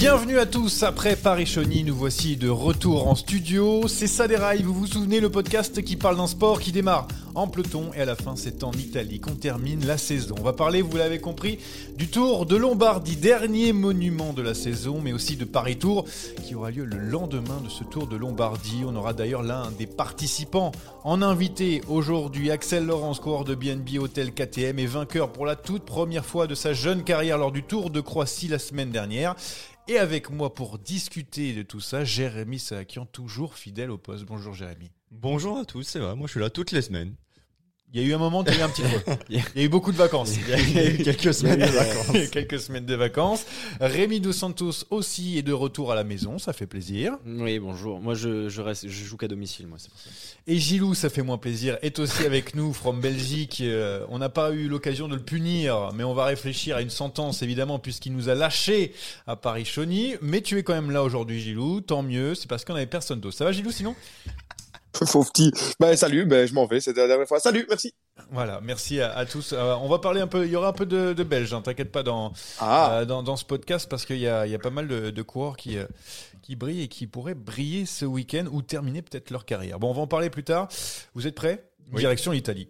Bienvenue à tous, après Paris-Chauny, nous voici de retour en studio. C'est ça des rails, vous vous souvenez, le podcast qui parle d'un sport qui démarre en peloton et à la fin c'est en Italie qu'on termine la saison. On va parler, vous l'avez compris, du Tour de Lombardie, dernier monument de la saison, mais aussi de Paris-Tour qui aura lieu le lendemain de ce Tour de Lombardie. On aura d'ailleurs l'un des participants en invité aujourd'hui, Axel Laurence, coureur de BNB Hotel KTM et vainqueur pour la toute première fois de sa jeune carrière lors du Tour de Croatie la semaine dernière. Et avec moi pour discuter de tout ça, Jérémy Sakian, toujours fidèle au poste. Bonjour Jérémy. Bonjour à tous, c'est vrai, moi je suis là toutes les semaines. Il y a eu un moment, il y a eu un petit creux. Il y a eu beaucoup de vacances. Il y a eu quelques semaines de vacances. quelques semaines de vacances. Rémi Dos Santos aussi est de retour à la maison, ça fait plaisir. Oui, bonjour. Moi, je, je reste, je joue qu'à domicile, moi, c'est pour ça. Et Gilou, ça fait moins plaisir, est aussi avec nous from Belgique. Euh, on n'a pas eu l'occasion de le punir, mais on va réfléchir à une sentence évidemment puisqu'il nous a lâchés à Paris-Chauny. Mais tu es quand même là aujourd'hui, Gilou. Tant mieux, c'est parce qu'on avait personne d'autre. Ça va, Gilou, sinon? Fauve petit. Ben, salut, ben, je m'en vais, c'était la dernière fois. Salut, merci. Voilà, merci à, à tous. Euh, on va parler un peu, il y aura un peu de, de Belges, hein, t'inquiète pas dans, Ah. euh, dans, dans ce podcast parce qu'il y a, y a pas mal de, de coureurs qui, euh, qui brillent et qui pourraient briller ce week-end ou terminer peut-être leur carrière. Bon, on va en parler plus tard. Vous êtes prêts? Direction l'Italie.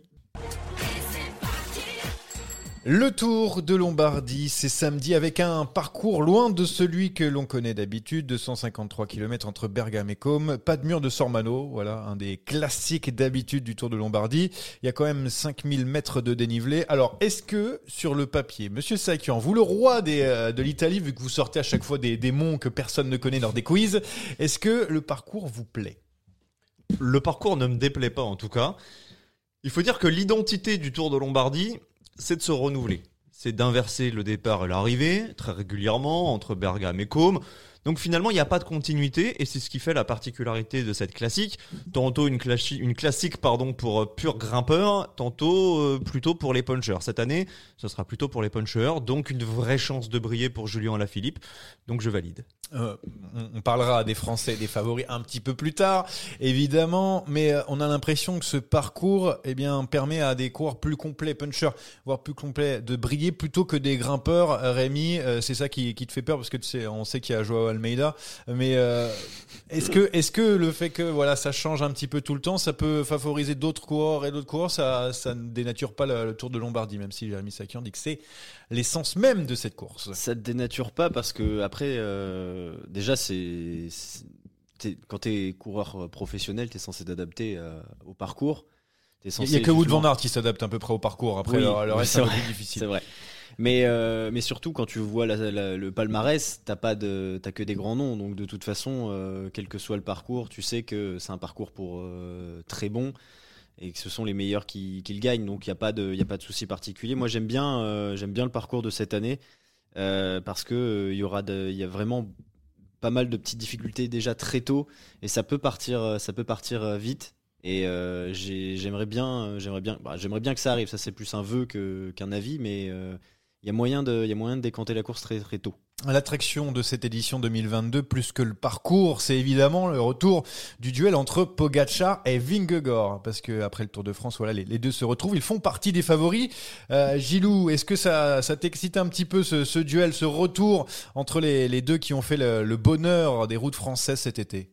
Le Tour de Lombardie, c'est samedi avec un parcours loin de celui que l'on connaît d'habitude, 253 km entre Bergame et Côme, pas de mur de Sormano, voilà, un des classiques d'habitude du Tour de Lombardie. Il y a quand même 5000 mètres de dénivelé. Alors, est-ce que sur le papier, Monsieur Sakian, vous le roi euh, de l'Italie, vu que vous sortez à chaque fois des, des monts que personne ne connaît lors des quiz, est-ce que le parcours vous plaît? Le parcours ne me déplaît pas en tout cas. Il faut dire que l'identité du Tour de Lombardie, c'est de se renouveler. C'est d'inverser le départ et l'arrivée très régulièrement entre Bergame et Côme. Donc finalement, il n'y a pas de continuité et c'est ce qui fait la particularité de cette classique. Tantôt une, classi- une classique pardon pour euh, purs grimpeurs, tantôt euh, plutôt pour les punchers. Cette année, ce sera plutôt pour les punchers, donc une vraie chance de briller pour Julien Alaphilippe. Donc je valide. Euh, on, parlera des Français, des favoris un petit peu plus tard, évidemment, mais euh, on a l'impression que ce parcours, eh bien, permet à des coureurs plus complets, punchers, voire plus complets, de briller plutôt que des grimpeurs. Rémi, c'est ça qui, te fait peur parce que on sait qu'il y a Joao Almeida, mais euh, est-ce que, est-ce que le fait que voilà, ça change un petit peu tout le temps, ça peut favoriser d'autres coureurs et d'autres coureurs, ça, ça ne dénature pas le, le Tour de Lombardie, même si Jérémy Sakian dit que c'est l'essence même de cette course. Ça te dénature pas parce que après, euh, déjà, c'est quand t'es coureur euh, professionnel, t'es censé t'adapter euh, au parcours. Il n'y a que Wood Van Aert qui s'adapte à peu près au parcours. Après, Oui, le, reste, c'est c'est un peu vrai. plus difficile. C'est vrai. Mais, euh, mais surtout, quand tu vois le palmarès, t'as pas de, t'as que des grands noms. Donc, de toute façon, euh, quel que soit le parcours, tu sais que c'est un parcours pour euh, très bon et que ce sont les meilleurs qui, qui le gagnent. Donc, il n'y a pas de, a pas de souci particulier. Moi, j'aime bien, j'aime bien le parcours de cette année parce que il y y a vraiment pas mal de petites difficultés déjà très tôt et ça peut partir, ça peut partir vite. Et j'ai- j'aimerais bien, j'aimerais bien, bah, j'aimerais bien que ça arrive. Ça c'est plus un vœu qu'un avis, mais il y a moyen de, il y a moyen de décanter la course très très tôt. L'attraction de cette édition 2022, plus que le parcours, c'est évidemment le retour du duel entre Pogacar et Vingegaard. Parce que après le Tour de France, voilà, les, les deux se retrouvent. Ils font partie des favoris. Euh, Gilou, est-ce que ça, ça t'excite un petit peu ce, ce duel, ce retour entre les, les deux qui ont fait le, le bonheur des routes françaises cet été?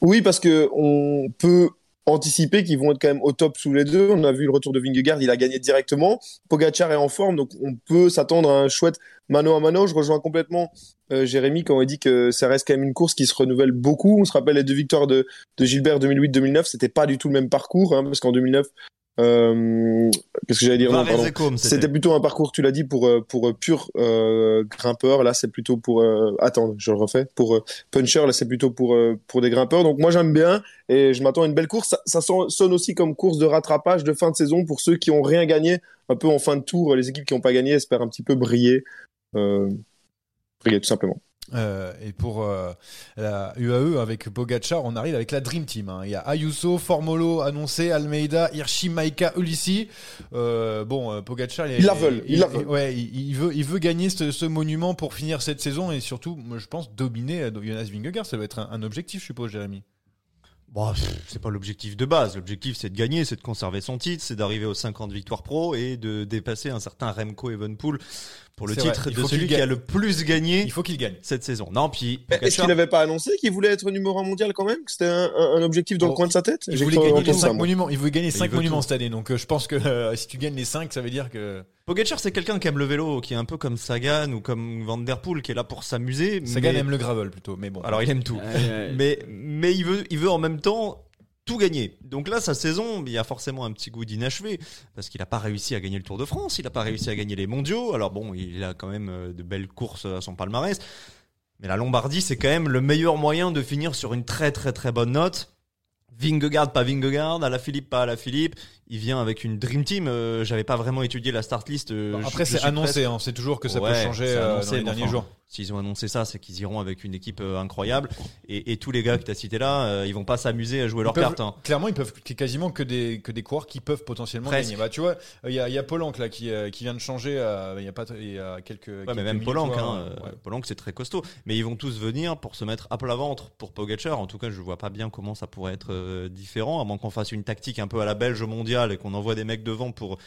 Oui, parce que on peut anticiper qu'ils vont être quand même au top sous les deux. On a vu le retour de Vingegaard, il a gagné directement. Pogacar est en forme, donc on peut s'attendre à un chouette mano à mano. Je rejoins complètement euh, Jérémy quand il dit que ça reste quand même une course qui se renouvelle beaucoup. On se rappelle les deux victoires de, de Gilbert 2008-2009, c'était pas du tout le même parcours, hein, parce qu'en 2009, euh, qu'est-ce que j'allais dire C'était plutôt un parcours, tu l'as dit, pour euh, pour euh, pur euh, grimpeur. Là, c'est plutôt pour euh, attends, je le refais. Pour puncher, là, c'est plutôt pour euh, pour des grimpeurs. Donc moi, j'aime bien et je m'attends à une belle course. Ça, ça son- sonne aussi comme course de rattrapage de fin de saison pour ceux qui ont rien gagné, un peu en fin de tour. Les équipes qui n'ont pas gagné espèrent un petit peu briller, euh, briller tout simplement. Euh, et pour euh, la UAE avec Pogacar, on arrive avec la Dream Team. hein. Il y a Ayuso, Formolo annoncé, Almeida, Hirschi, Maika, Ulissi. Euh, bon, Pogacar, la veulent, ils la veulent. Ouais, il, il veut, il veut gagner ce, ce monument pour finir cette saison et surtout, moi, je pense, dominer Jonas Vingegaard. Ça doit être un, un objectif, je suppose, Jérémy. Bon, pff, c'est pas l'objectif de base. L'objectif, c'est de gagner, c'est de conserver son titre, c'est d'arriver aux 50 victoires pro et de dépasser un certain Remco Evenpool pour le C'est titre de faut celui qui a le plus gagné Il faut qu'il gagne. cette saison. Non, puis Est-ce qu'il n'avait pas annoncé qu'il voulait être numéro un mondial quand même? Que c'était un, objectif dans Bon, le coin de sa tête? Il voulait gagner les entendre ça, 5 moi. monuments. Il veut gagner il 5 veut monuments tout. cette année. Donc, euh, je pense que euh, si tu gagnes les 5, ça veut dire que Pogacar, c'est quelqu'un qui aime le vélo, qui est un peu comme Sagan ou comme Van Der Poel, qui est là pour s'amuser. Sagan mais- aime le gravel plutôt. Mais bon. Alors il aime tout. Mais mais il veut il veut en même temps tout gagner. Donc là, sa saison, il y a forcément un petit goût d'inachevé parce qu'il n'a pas réussi à gagner le Tour de France, il n'a pas réussi à gagner les mondiaux. Alors bon, il a quand même euh, de belles courses à son palmarès. Mais la Lombardie, c'est quand même le meilleur moyen de finir sur une très très très bonne note. Vingegaard, pas Vingegaard, à la Philippe, pas à la Philippe. Il vient avec une Dream Team. Euh, J'avais pas vraiment étudié la start list. euh, Bon, après, c'est annoncé. hein. C'est toujours que ça Ouais, peut changer euh, annoncé, dans les derniers enfin, jours. S'ils ont annoncé ça, c'est qu'ils iront avec une équipe euh, incroyable. Et, et tous les gars que tu as cités là, ils vont pas s'amuser à jouer leurs Ils peuvent- cartes. hein. Clairement, ils peuvent quasiment que des que des coureurs qui peuvent potentiellement Presque. gagner. Bah, tu vois, il y a, y a Polanc là qui qui vient de changer. Il y a pas y a quelques. Ouais, quelques mais même vois, hein, ouais. euh, Polanc, c'est très costaud. Mais ils vont tous venir pour se mettre à plat ventre pour Pogacar. En tout cas, je vois pas bien comment ça pourrait être différent, à moins qu'on fasse une tactique un peu à la belge mondiale et qu'on envoie des mecs devant pour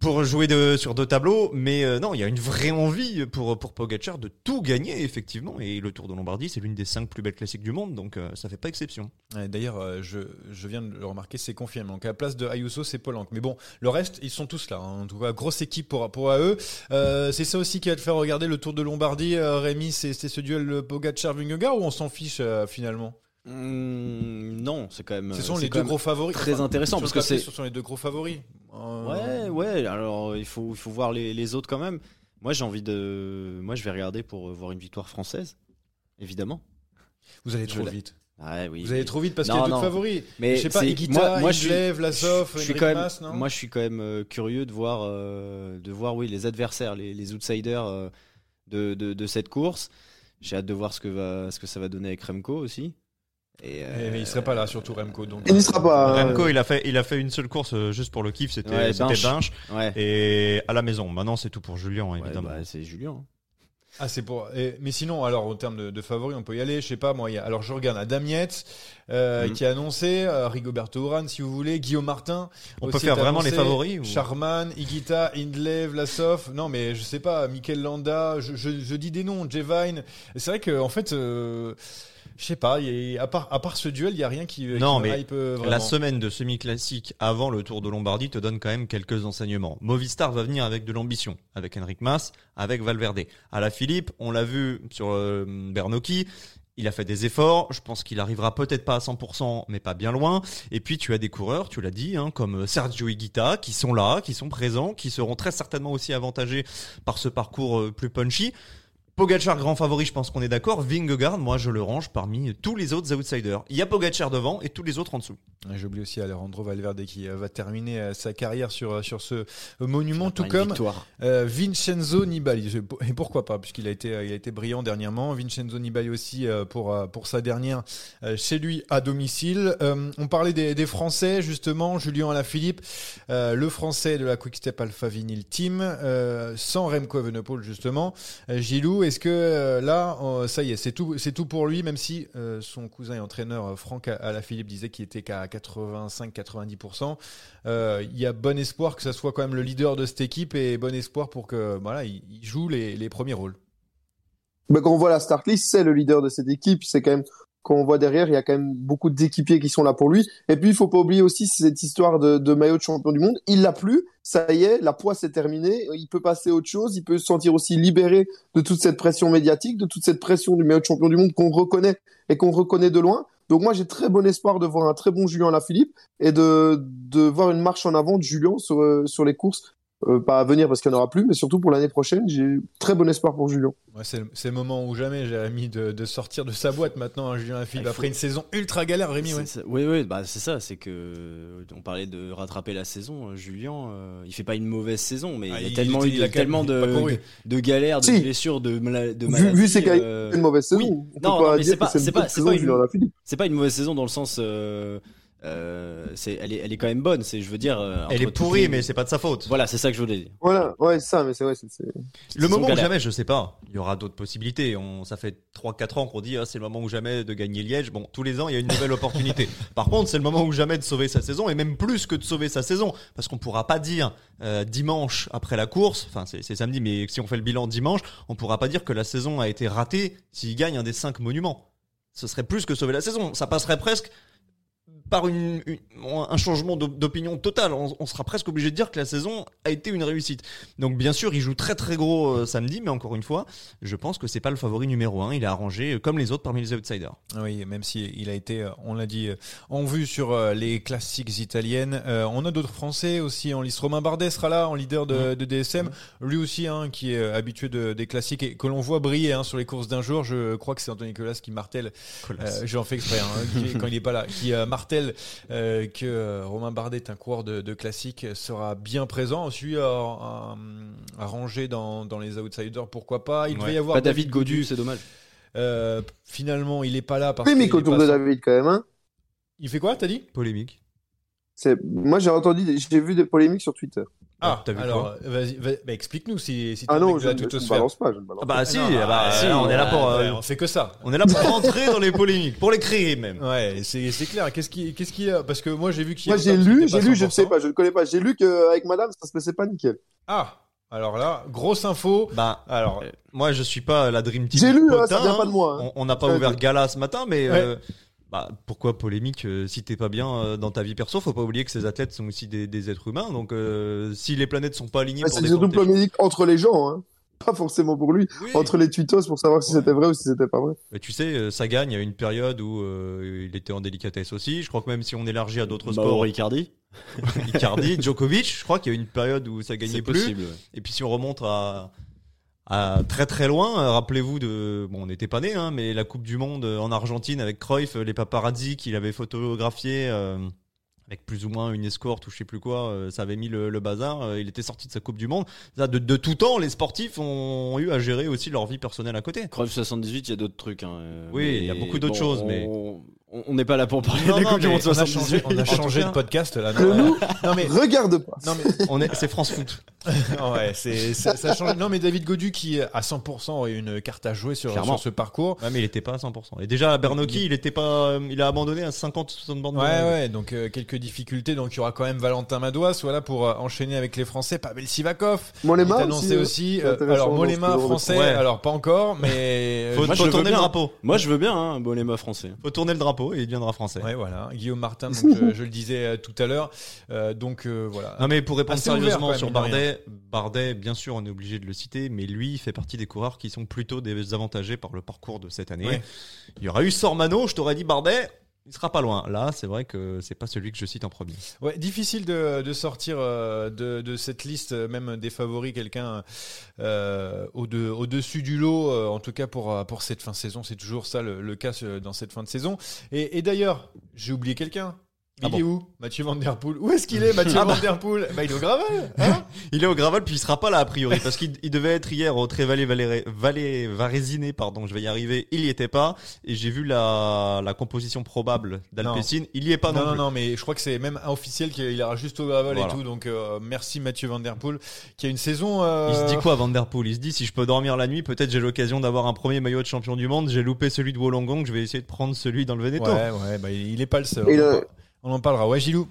pour jouer sur deux tableaux. Mais euh, non, il y a une vraie envie pour pour Pogacar de tout gagner effectivement. Et le Tour de Lombardie, c'est l'une des cinq plus belles classiques du monde, donc euh, ça fait pas exception. D'ailleurs, euh, je, je viens de le remarquer, c'est confirmé. Donc à la place de Ayuso, c'est Polanc. Mais bon, le reste, ils sont tous là. hein. En tout cas, grosse équipe pour pour eux. Euh, c'est ça aussi qui va te faire regarder le Tour de Lombardie. Rémi, c'est ce duel Pogacar-Vingegaard ou on s'en fiche finalement? Hum, non, c'est quand même. Ce sont les deux gros favoris. Très Enfin, intéressant parce que c'est. Ce sont les deux gros favoris. Euh, Ouais, ouais. Alors il faut, il faut voir les, les autres quand même. Moi, j'ai envie de. Moi, je vais regarder pour voir une victoire française, évidemment. Vous allez trop vite. Ouais, oui. Vous allez trop vite parce qu'il y a d'autres favoris. Mais je sais pas, Higuita, moi- je suis- je quand même, Mas, non moi, je suis quand même euh, curieux de voir, euh, de voir, oui, les adversaires, les, les outsiders euh, de, de, de cette course. J'ai hâte de voir ce que va, ce que ça va donner avec Remco aussi. Et, euh, Mais, il serait pas là, surtout Remco. Donc, Il n'y sera pas. hein. Remco, il a fait il a fait une seule course euh, juste pour le kiff, c'était Ouais, Binche. Binche. Ouais. Et à la maison. Maintenant, c'est tout pour Julien, Ouais, évidemment. bah, c'est Julien. Ah, c'est pour. et- mais sinon, alors, en termes de, de favoris, on peut y aller. Je sais pas, moi. il y a- alors, je regarde à Damiette, euh, Mhm. qui a annoncé, euh, Rigoberto Urán, si vous voulez, Guillaume Martin. On aussi peut faire vraiment les favoris ou- Charman, Higuita, Hindley, Vlasov. Non, mais je sais pas, Mikel Landa. Je, je, je dis des noms, Jevine. C'est vrai que, en fait, euh, je sais pas. il y a- à part à part ce duel, il y a rien qui. Non, qui mais hype, euh, vraiment. La semaine de semi-classique avant le Tour de Lombardie te donne quand même quelques enseignements. Movistar va venir avec de l'ambition, avec Henrik Mas, avec Valverde. À la Philippe, on l'a vu sur euh, Bernocchi, il a fait des efforts, je pense qu'il arrivera peut-être pas à 100%, mais pas bien loin. Et puis tu as des coureurs, tu l'as dit, hein, comme Sergio Higuita, qui sont là, qui sont présents, qui seront très certainement aussi avantagés par ce parcours euh, plus punchy. Pogacar grand favori, je pense qu'on est d'accord. Vingegaard, moi je le range parmi tous les autres outsiders. Il y a Pogacar devant et tous les autres en dessous. J'oublie aussi Alejandro Valverde qui euh, va terminer euh, sa carrière sur, euh, sur ce monument, tout comme euh, Vincenzo Nibali. Je- Et pourquoi pas, puisqu'il a été, il a été brillant dernièrement. Vincenzo Nibali aussi pour, pour sa dernière chez lui à domicile. Euh, on parlait des, des Français, justement. Julien Alaphilippe, euh, le Français de la Quick Step Alpha Vinyl Team, euh, sans Remco Evenepoel, justement. Gilou, est-ce que euh, là, euh, ça y est, c'est tout, c'est tout pour lui, même si euh, son cousin et entraîneur Franck Alaphilippe disait qu'il était qu'à 85-90%. Euh, Il y a bon espoir que ça soit quand même le leader de cette équipe et bon espoir pour que voilà, il, il joue les, premiers rôles. Mais quand on voit la start list, c'est le leader de cette équipe. C'est quand même quand on voit derrière, il y a quand même beaucoup d'équipiers qui sont là pour lui. Et puis il faut pas oublier aussi cette histoire de, maillot de champion du monde. Il l'a plus, ça y est, la poisse est terminée. Il peut passer à autre chose. Il peut se sentir aussi libéré de toute cette pression médiatique, de toute cette pression du maillot de champion du monde qu'on reconnaît et qu'on reconnaît de loin. Donc moi j'ai très bon espoir de voir un très bon Julien Lafilippe et de de voir une marche en avant de Julien sur euh, sur les courses. Euh, pas à venir parce qu'il n'y en aura plus, mais surtout pour l'année prochaine, j'ai très bon espoir pour Julien. Ouais, c'est le- c'est le moment ou jamais, Jérémy, de, de sortir de sa boîte maintenant, hein, Julien Il faut- après une saison ultra galère, Rémi. Ouais. C'est. Oui, oui, bah c'est ça. C'est que euh, on parlait de rattraper la saison. euh, Julien, euh, il fait pas une mauvaise saison, mais Ah, il y a il- tellement, il il a tellement de, de, de galères, de Si. blessures, de, de Vu, maladies. vu c'est qu'il euh, une mauvaise saison, oui. on peut Non, pas non, mais c'est pas- c'est c'est pas- c'est pas une- c'est pas mauvaise saison dans le sens. Euh, c'est, elle est, elle est quand même bonne. C'est, je veux dire. euh, Elle est pourrie, les- mais c'est pas de sa faute. Voilà, c'est ça que je voulais dire. Voilà, ouais, ça, mais c'est vrai, Le moment où jamais, je sais pas. Il y aura d'autres possibilités. On, ça fait 3-4 ans qu'on dit ah, c'est le moment ou jamais de gagner Liège. Bon, tous les ans, il y a une nouvelle opportunité. Par contre, c'est le moment ou jamais de sauver sa saison et même plus que de sauver sa saison. Parce qu'on pourra pas dire euh, dimanche après la course, enfin c'est, c'est samedi, mais si on fait le bilan dimanche, on pourra pas dire que la saison a été ratée s'il gagne un des 5 monuments. Ce serait plus que sauver la saison. Ça passerait presque par une, une- un changement d'op- d'opinion total. On, on sera presque obligé de dire que la saison a été une réussite. Donc bien sûr, il joue très très gros euh, samedi, mais encore une fois, je pense que c'est pas le favori numéro un. Il est arrangé euh, comme les autres parmi les outsiders. Oui, même si il a été, euh, on l'a dit, en vue sur les classiques italiennes. Euh, on a d'autres Français aussi en liste. Romain Bardet sera là, en leader de, de DSM. Lui aussi, hein, qui est habitué de, des classiques et que l'on voit briller hein, sur les courses d'un jour. Je crois que c'est Anthony Colas qui martèle. Euh, J'en fais exprès hein, qui- quand il est pas là, qui euh, euh, que euh, Romain Bardet est un coureur de, de classique sera bien présent. Aussi à, ranger dans, dans les outsiders, pourquoi pas. Il devait Ouais. y avoir Pas David Godu, c'est dommage. Euh, finalement, il est pas là parce polémique autour de David quand même. Hein. Il fait quoi, t'as dit? Polémique. Moi j'ai entendu, j'ai vu des polémiques sur Twitter. Ah, t'as vu alors, vas-y, vas- bah, explique-nous si, si Ah non, je ne balance pas, je ne balance Ah bah si, non, ah bah, ah, si, on est là pour, ouais, euh, on fait que ça. on est là pour rentrer dans les polémiques, pour les créer même. Ouais, c'est c'est clair. Qu'est-ce qui, qu'est-ce qui, parce que moi j'ai vu qu'il. y Moi a j'ai Tom qui lu, j'ai pas lu, je ne sais 100%. pas, je ne connais pas. J'ai lu qu'avec madame, ça se passait pas nickel. Ah, alors là, grosse info. Bah, Alors, moi je suis pas la Dream Team. J'ai lu, hein, potin, ça vient pas de moi, hein. On n'a pas ouvert. Gala ce matin, mais Ouais. Bah, pourquoi polémique euh, si t'es pas bien euh, dans ta vie perso Faut pas oublier que ces athlètes sont aussi des, des êtres humains. Donc euh, si les planètes sont pas alignées pour c'est surtout polémique entre les gens, hein. pas forcément pour lui. Oui. Entre les tweetos pour savoir si Ouais. c'était vrai ou si c'était pas vrai. Mais tu sais, euh, Sagan, il y a une période où euh, il était en délicatesse aussi. Je crois que même si on élargit à d'autres Mauro sports, Icardi, Icardi, Djokovic, je crois qu'il y a une période où ça gagnait plus. possible. ouais. Et puis si on remonte à, à très très loin, euh, rappelez-vous de, bon, on n'était pas nés, hein, mais la Coupe du Monde euh, en Argentine avec Cruyff, euh, les paparazzi qu'il avait photographié. euh, avec plus ou moins une escorte ou je sais plus quoi, euh, ça avait mis le, le bazar. euh, il était sorti de sa Coupe du Monde. Ça, de, de tout temps, les sportifs ont eu à gérer aussi leur vie personnelle à côté. Cruyff 78, il y a d'autres trucs. hein, Oui, il y a beaucoup d'autres choses, mais- on- on n'est pas là pour parler Non, de la non, Coupe du Monde on a 78. changé, on a de podcast là. Nous, Non mais, regarde pas. non mais, On est, c'est France Foot. ouais, c'est, ça, ça change. Non mais David Godu qui à 100% aurait une carte à jouer sur, sur ce parcours. Ouais, mais il était pas à 100%. Et déjà, à Bernocchi, il était pas, euh, il a abandonné à 50-60 bandes. de Ouais, ouais, donc euh, quelques difficultés. Donc il y aura quand même Valentin Madouas, voilà, pour euh, enchaîner avec les Français. Pavel Sivakov, Molema il est annoncé aussi, aussi. euh, alors de français, Ouais. alors pas encore, mais Faut, tourner le drapeau. Moi, je veux bien, hein, Bolema français. Faut tourner le drapeau et il deviendra français. Ouais, voilà. Guillaume Martin, donc, je, je le disais euh, tout à l'heure. Euh, donc euh, voilà. Non mais pour répondre Assez sérieusement sur Bardet, Bardet, bien sûr, on est obligé de le citer, mais lui, il fait partie des coureurs qui sont plutôt désavantagés par le parcours de cette année. Ouais. Il y aura eu Sormano, je t'aurais dit Bardet. Il sera pas loin. Là, c'est vrai que c'est pas celui que je cite en premier. Ouais, difficile de, sortir euh, de, cette liste, euh, même des favoris, quelqu'un euh, au de- au-dessus du lot, en tout cas pour, cette fin de saison. C'est toujours ça le, cas dans cette fin de saison. Et d'ailleurs, j'ai oublié quelqu'un. Il Ah est où Mathieu Van Der Poel Où est-ce qu'il est, Mathieu Ah bah. Van Der Poel bah, Il est au Gravel hein Il est au gravel, puis il sera pas là a priori parce qu'il il devait être hier au Trévalé Valéré- Valé Varésiné, pardon, je vais y arriver. Il y était pas et j'ai vu la, la composition probable d'Alpecin. Il y est pas non, non, non, plus. non, mais je crois que c'est même officiel qu'il ira juste au gravel Voilà. et tout. Donc euh, merci Mathieu Van Der Poel qui a une saison. euh, Il se dit quoi Van Der Poel? Il se dit si je peux dormir la nuit, peut-être j'ai l'occasion d'avoir un premier maillot de champion du monde. J'ai loupé celui de Wollongong, je vais essayer de prendre celui dans le Veneto. Ouais, ouais, bah, il est pas le seul. Et le- on en parlera. Ouais, Gilou.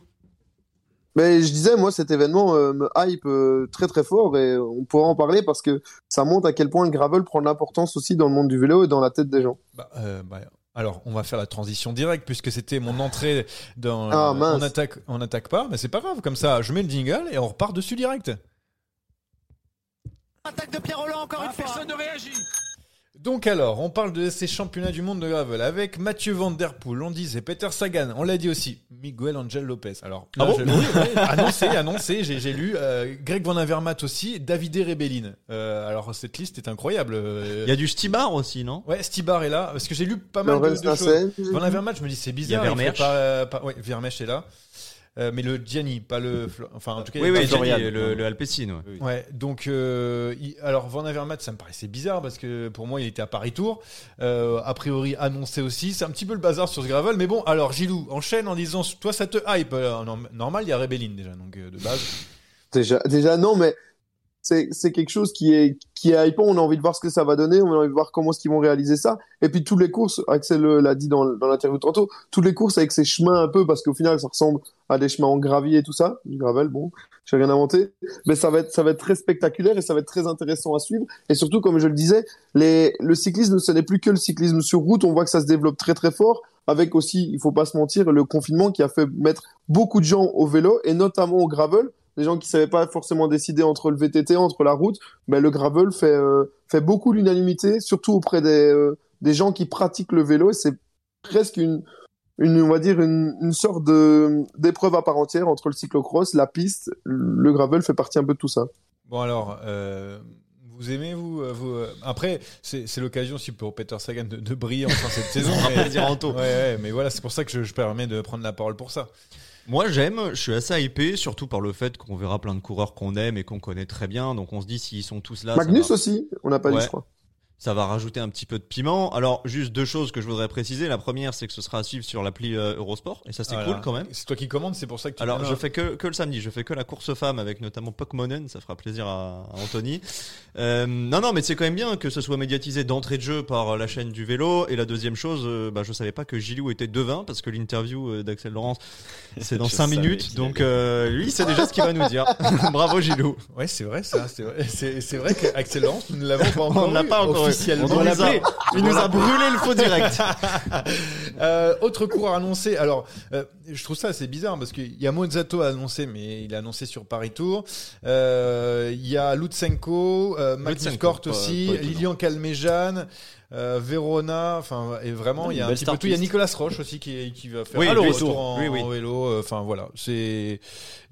Mais je disais, moi, cet événement euh, me hype euh, très très fort et on pourra en parler parce que ça montre à quel point le gravel prend de l'importance aussi dans le monde du vélo et dans la tête des gens. Bah, euh, bah, alors, on va faire la transition directe puisque c'était mon entrée dans. Ah, euh, mince. on attaque, on attaque pas, mais c'est pas grave. Comme ça, je mets le jingle et on repart dessus direct. Attaque de Pierre Roland encore une fois. Personne ne réagit. Donc alors, on parle de ces championnats du monde de gravel avec Mathieu Van Der Poel, on disait Peter Sagan, on l'a dit aussi, Miguel Angel Lopez. Alors, Ah là, bon je- oui, oui, annoncé, annoncé, j'ai j'ai lu euh, Greg Van Avermaet aussi, Davide Rebellin. Euh, alors cette liste est incroyable. euh, Il y a du Stibar aussi, non? Ouais, Stibar est là parce que j'ai lu pas mal de, de choses. Van Avermaet, je me dis c'est bizarre. Il y a fait Vermeersch. Pas, euh, pas, ouais, Vermeersch est là. Euh, mais le Gianni, pas le. Enfin, en tout cas, Oui, oui, Florian. le, le Alpecin. ouais. Ouais, donc euh, il- alors Van Avermaet, ça me paraissait bizarre parce que pour moi il était à Paris Tour, euh, a priori annoncé aussi. C'est un petit peu le bazar sur ce gravel, mais bon. Alors Gilou enchaîne en disant toi ça te hype. Alors, norm- normal, il y a Rebellin déjà, donc euh, de base. Déjà, déjà non, mais c'est quelque chose qui est qui est hypant. On a envie de voir ce que ça va donner. On a envie de voir comment est-ce qu'ils vont réaliser ça. Et puis toutes les courses, Axel euh, l'a dit dans, dans l'interview tantôt, toutes les courses avec ces chemins un peu parce qu'au final ça ressemble à des chemins en gravier et tout ça, du gravel. Bon, j'ai rien inventé, mais ça va être ça va être très spectaculaire et ça va être très intéressant à suivre. Et surtout, comme je le disais, le cyclisme ce n'est plus que le cyclisme sur route. On voit que ça se développe très très fort. Avec aussi, il faut pas se mentir, le confinement qui a fait mettre beaucoup de gens au vélo et notamment au gravel des gens qui savaient pas forcément décider entre le VTT, entre la route, ben le gravel fait euh, fait beaucoup l'unanimité, surtout auprès des euh, des gens qui pratiquent le vélo. Et c'est presque une une on va dire une, une sorte de d'épreuve à part entière entre le cyclocross, la piste, le gravel fait partie un peu de tout ça. Bon alors. Euh... Vous aimez vous, vous Après, c'est c'est l'occasion aussi pour Peter Sagan de, de briller enfin cette saison. mais-. Ouais, ouais, mais voilà, c'est pour ça que je, je permets de prendre la parole pour ça. Moi j'aime, je suis assez hypé, surtout par le fait qu'on verra plein de coureurs qu'on aime et qu'on connaît très bien. Donc on se dit s'ils sont tous là, Magnus va- aussi, on n'a pas dit je crois. Ça va rajouter un petit peu de piment. Alors juste deux choses que je voudrais préciser. La première c'est que ce sera à suivre sur l'appli euh, Eurosport et ça c'est Voilà. cool quand même. C'est toi qui commandes, c'est pour ça que tu. Alors, je fais que, que le samedi, je fais que la course femme avec notamment Pokémonen, ça fera plaisir à, à Anthony. Euh, non, non, mais c'est quand même bien que ce soit médiatisé d'entrée de jeu par la chaîne du vélo. Et la deuxième chose, euh, bah, je savais pas que Gilou était devin parce que l'interview euh, d'Axel Laurence, c'est dans Je 5 savais minutes. Donc, euh, lui, sait déjà ce qu'il va nous dire. Bravo Gilou. Ouais, c'est vrai ça. C'est vrai, c'est, c'est vrai qu'Axel Laurence, nous ne l'avons pas encore. On l'a eu pas encore eu. Officiellement. On doit l'appeler. Il nous a brûlé le faux direct. Euh, autre cours annoncé. Alors, euh, je trouve ça assez bizarre parce qu'il y a Mozzato à annoncer, mais il a annoncé sur Paris Tour. Euh, Il y a Lutsenko, euh, Magnus pas- aussi, pas. Lilian Calmejane. Euh, Verona, enfin et vraiment il y a un petit peu tout. Il y a. Nicolas Roche aussi qui, qui va faire Oui, un retour en, Oui, oui. en vélo. euh, Enfin voilà, c'est.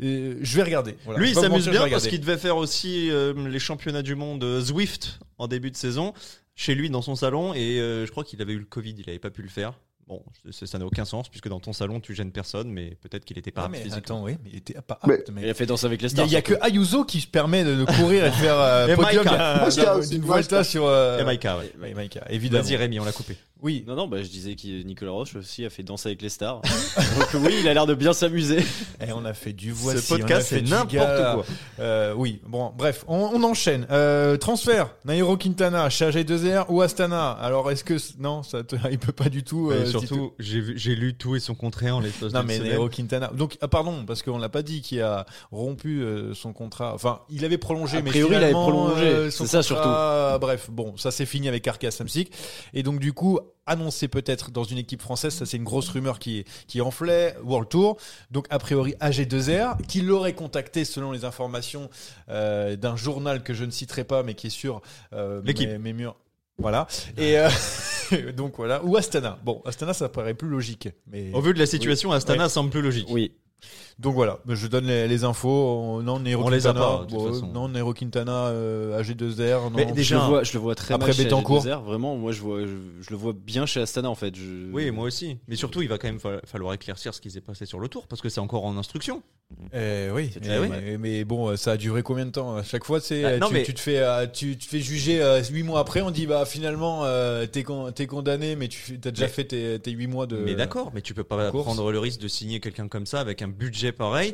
euh, je vais regarder. Voilà. Lui, il s'amuse bien parce qu'il devait faire aussi euh, les championnats du monde Zwift en début de saison chez lui dans son salon et euh, je crois qu'il avait eu le Covid, il avait pas pu le faire. Bon, ça n'a aucun sens puisque dans ton salon tu gênes personne, mais peut-être qu'il était pas Ah, apte mais physiquement. attends, oui, mais il était pas Mais- apte, mais- Il a fait danser avec les Il y a, stars. il y a que Ayuso qui se permet de, de courir et de faire euh, Et podium Maïka. Maïka. Vuelta sur. Euh, Et Maïka, ouais. Maïka, évidemment. Vas-y Rémi, on l'a coupé. Oui. Non, non, bah, je disais que Nicolas Roche aussi a fait danser avec les stars. Donc oui, il a l'air de bien s'amuser. Et on a fait du voici. Ce on a podcast, fait c'est n'importe quoi. Euh, oui, bon, bref, on, on enchaîne. Euh, transfert, Nairo Quintana, chez AG2R ou Astana? Alors, est-ce que non, ça te, il peut pas du tout. Et euh, surtout, j'ai lu tout et son contraire en l'espace Non mais. Nairo Quintana. Donc ah, pardon parce qu'on l'a pas dit qu'il a rompu euh, son contrat. Enfin, il avait prolongé A mais priori, il avait prolongé. euh, C'est ça, contrat- Bref, bon, ça s'est fini avec Arca Samsic et donc du coup annoncé peut-être dans une équipe française, ça c'est une grosse rumeur qui qui enflait World Tour. Donc a priori AG2R qui l'aurait contacté selon les informations euh, d'un journal que je ne citerai pas mais qui est sur euh, L'équipe. mes, mes murs. Voilà. Et euh, Donc voilà. Ou Astana. Bon, Astana, ça paraît plus logique. Mais... Au vu de la situation, Astana semble plus logique. Oui. Donc voilà, je donne les, les infos. Non, Nairo On les a Quintana, pas, de toute bon, façon. non, Nairo Quintana, euh, AG2R. Non. Mais Je déjà, le vois, je le vois très après mal chez Bettencourt. AG2R. Vraiment, moi, je, vois, je, je le vois bien chez Astana, en fait. Je... Oui, moi aussi. Mais surtout, il va quand même fa- falloir éclaircir ce qui s'est passé sur le tour parce que c'est encore en instruction. Eh oui, eh oui. mais, mais bon, ça a duré combien de temps? À chaque fois, c'est Bah, non, tu, mais- tu te fais, euh, tu, te fais juger euh, huit mois après. On dit bah finalement euh, t'es con- t'es condamné, mais tu as déjà Mais- fait tes, tes huit mois de. Mais d'accord, mais tu peux pas course. prendre le risque de signer quelqu'un comme ça avec un budget pareil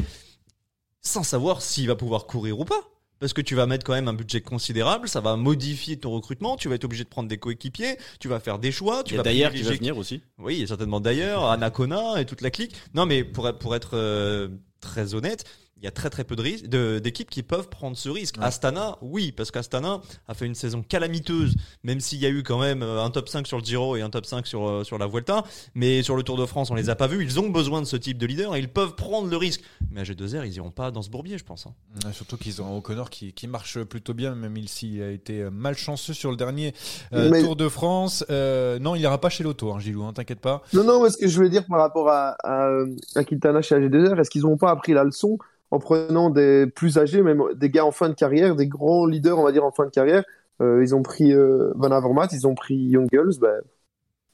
sans savoir s'il va pouvoir courir ou pas. Parce que tu vas mettre quand même un budget considérable, ça va modifier ton recrutement, tu vas être obligé de prendre des coéquipiers, tu vas faire des choix, tu Il y a vas d'ailleurs qui va venir aussi. Oui, il y a certainement d'ailleurs, Anacona et toute la clique. Non, mais pour, être- pour être euh, très honnête, il y a très très peu de d'équipes qui peuvent prendre ce risque. Ouais. Astana, oui, parce qu'Astana a fait une saison calamiteuse, même s'il y a eu quand même euh, un top 5 sur le Giro et un top 5 sur, euh, sur la Vuelta. Mais sur le Tour de France, on les a pas vus. Ils ont besoin de ce type de leader et ils peuvent prendre le risque. Mais à G2R, ils iront pas dans ce bourbier, je pense. hein. Ouais, Surtout qu'ils ont un O'Connor qui, qui marche plutôt bien, même s'il a été malchanceux sur le dernier euh, Mais- Tour de France. Euh, non, il ira pas chez l'auto, hein, Gilou, hein, t'inquiète pas. Non, non, mais ce que je voulais dire par rapport à, à, à Quintana chez AG2R, est-ce qu'ils n'ont pas appris la leçon en prenant des plus âgés, même des gars en fin de carrière, des grands leaders, on va dire, en fin de carrière Euh, Ils ont pris euh, Van Avermaet, ils ont pris Young Girls, ben,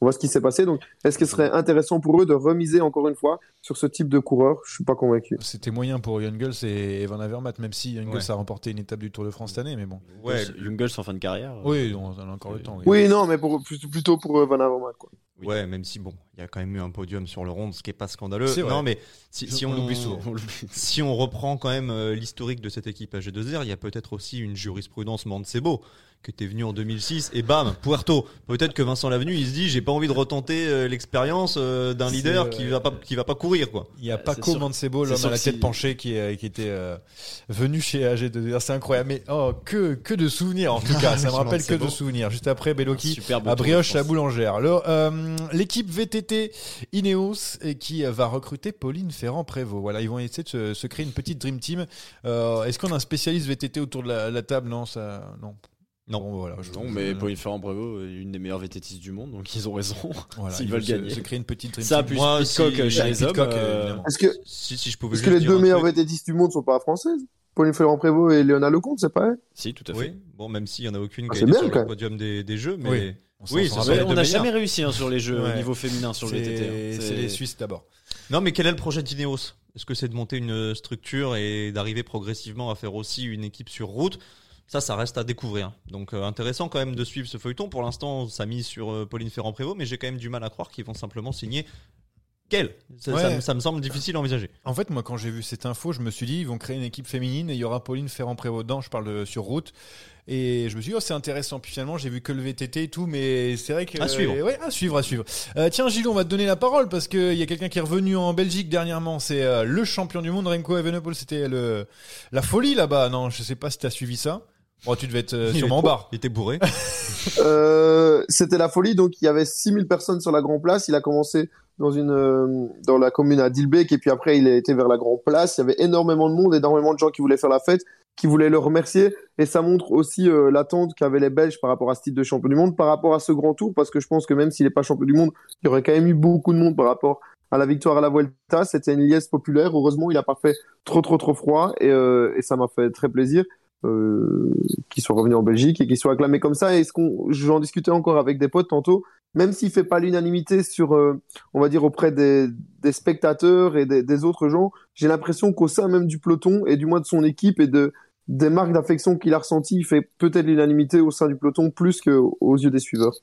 on voit ce qui s'est passé. Donc, est-ce que ce serait intéressant pour eux de remiser encore une fois sur ce type de coureur? Je suis pas convaincu. C'était moyen pour Jungels et Van Avermaet, même si Jungels Ouais. a remporté une étape du Tour de France cette année, mais bon. Ouais, Jungles en fin de carrière. Oui, on a encore le temps. Oui, non, mais pour, plutôt pour Van Avermaet. Quoi. Oui. ouais, même si bon, il y a quand même eu un podium sur le rond, ce qui est pas scandaleux. Non, mais si, si On on, souvent. On. Si on reprend quand même euh, l'historique de cette équipe à G2R, il y a peut-être aussi une jurisprudence Mancebo qui était venue en 2006 et bam, Puerto. Peut-être que Vincent Lavenu, il se dit j'ai pas envie de retenter euh, l'expérience euh, d'un leader euh, qui va pas qui va pas courir quoi. Il y a Euh, Paco sûr- Mancebo, l'homme à la que tête si- penchée, qui, euh, qui était euh, venu chez AG2R. C'est incroyable. Mais oh, que, que de souvenirs en tout cas. Ça me rappelle que de souvenirs. Juste après, beau à Brioche, la boulangère. Euh, L'équipe VTT Ineos et qui va recruter Pauline Ferrand-Prévot. Voilà, ils vont essayer de se, se créer une petite dream team. Euh, Est-ce qu'on a un spécialiste VTT autour de la, la table? Non, ça, non. Non. Bon, voilà, je- Non, mais Pauline Ferrand-Prévot est une des meilleures vététistes du monde, donc ils ont raison. voilà, s'ils ils veulent se- gagner. Se, créer une petite dream Ça, plus Moi, Pitcock si- euh, chez les hommes. Euh. Est-ce que, Si si je pouvais est-ce que les deux truc. VTTistes du monde sont pas françaises? Pauline Ferrand-Prévôt et Léona Lecomte, c'est pas elle Si, tout à fait. Oui, bon même s'il y en a aucune Ah, qui c'est a été bien, sur le podium des, des jeux mais Oui. On Oui, n'a jamais réussi hein, sur les jeux Ouais. au niveau féminin sur le VTT. hein. C'est les Suisses d'abord. Non, mais quel est le projet d'Ineos? Est-ce que c'est de monter une structure et d'arriver progressivement à faire aussi une équipe sur route? Ça, ça reste à découvrir. Donc euh, intéressant quand même de suivre ce feuilleton. Pour l'instant, ça mise sur euh, Pauline Ferrand-Prévot, mais j'ai quand même du mal à croire qu'ils vont simplement signer qu'elle. Ça, Ouais. ça me- ça me semble difficile à envisager. En fait, moi, quand j'ai vu cette info, je me suis dit, ils vont créer une équipe féminine et il y aura Pauline Ferrand-Prévot dedans. Je parle de, sur route. Et je me suis dit, oh, c'est intéressant. Puis finalement, j'ai vu que le VTT et tout, mais c'est vrai que. À suivre. euh, ouais, à suivre, à suivre. Euh, tiens, Gilles, on va te donner la parole parce qu'il y a quelqu'un qui est revenu en Belgique dernièrement. C'est euh, le champion du monde, Remco Evenepoel. C'était le, la folie là-bas. Non, je sais pas si tu as suivi ça. Bon, tu devais être euh, Il sûrement en était- barre. Il était bourré. Euh, c'était la folie. Donc, il y avait 6000 personnes sur la Grand Place. Il a commencé dans une, euh, dans la commune à Dilbeek et puis après, il a été vers la Grand Place. Il y avait énormément de monde, énormément de gens qui voulaient faire la fête, qui voulaient le remercier. Et ça montre aussi euh, l'attente qu'avaient les Belges par rapport à ce titre de champion du monde, par rapport à ce grand tour, parce que je pense que même s'il n'est pas champion du monde, il y aurait quand même eu beaucoup de monde par rapport à la victoire à la Vuelta. C'était une liesse populaire. Heureusement, il a pas fait trop, trop, trop froid et, euh, et ça m'a fait très plaisir. Euh, qu'il soit revenu en Belgique et qu'il soit acclamé comme ça. Et ce qu'on, j'en discutais encore avec des potes tantôt, même s'il fait pas l'unanimité sur, euh, on va dire auprès des, spectateurs et des, autres gens, j'ai l'impression qu'au sein même du peloton et du moins de son équipe et de des marques d'affection qu'il a ressenties, il fait peut-être l'unanimité au sein du peloton plus qu'aux yeux des suiveurs.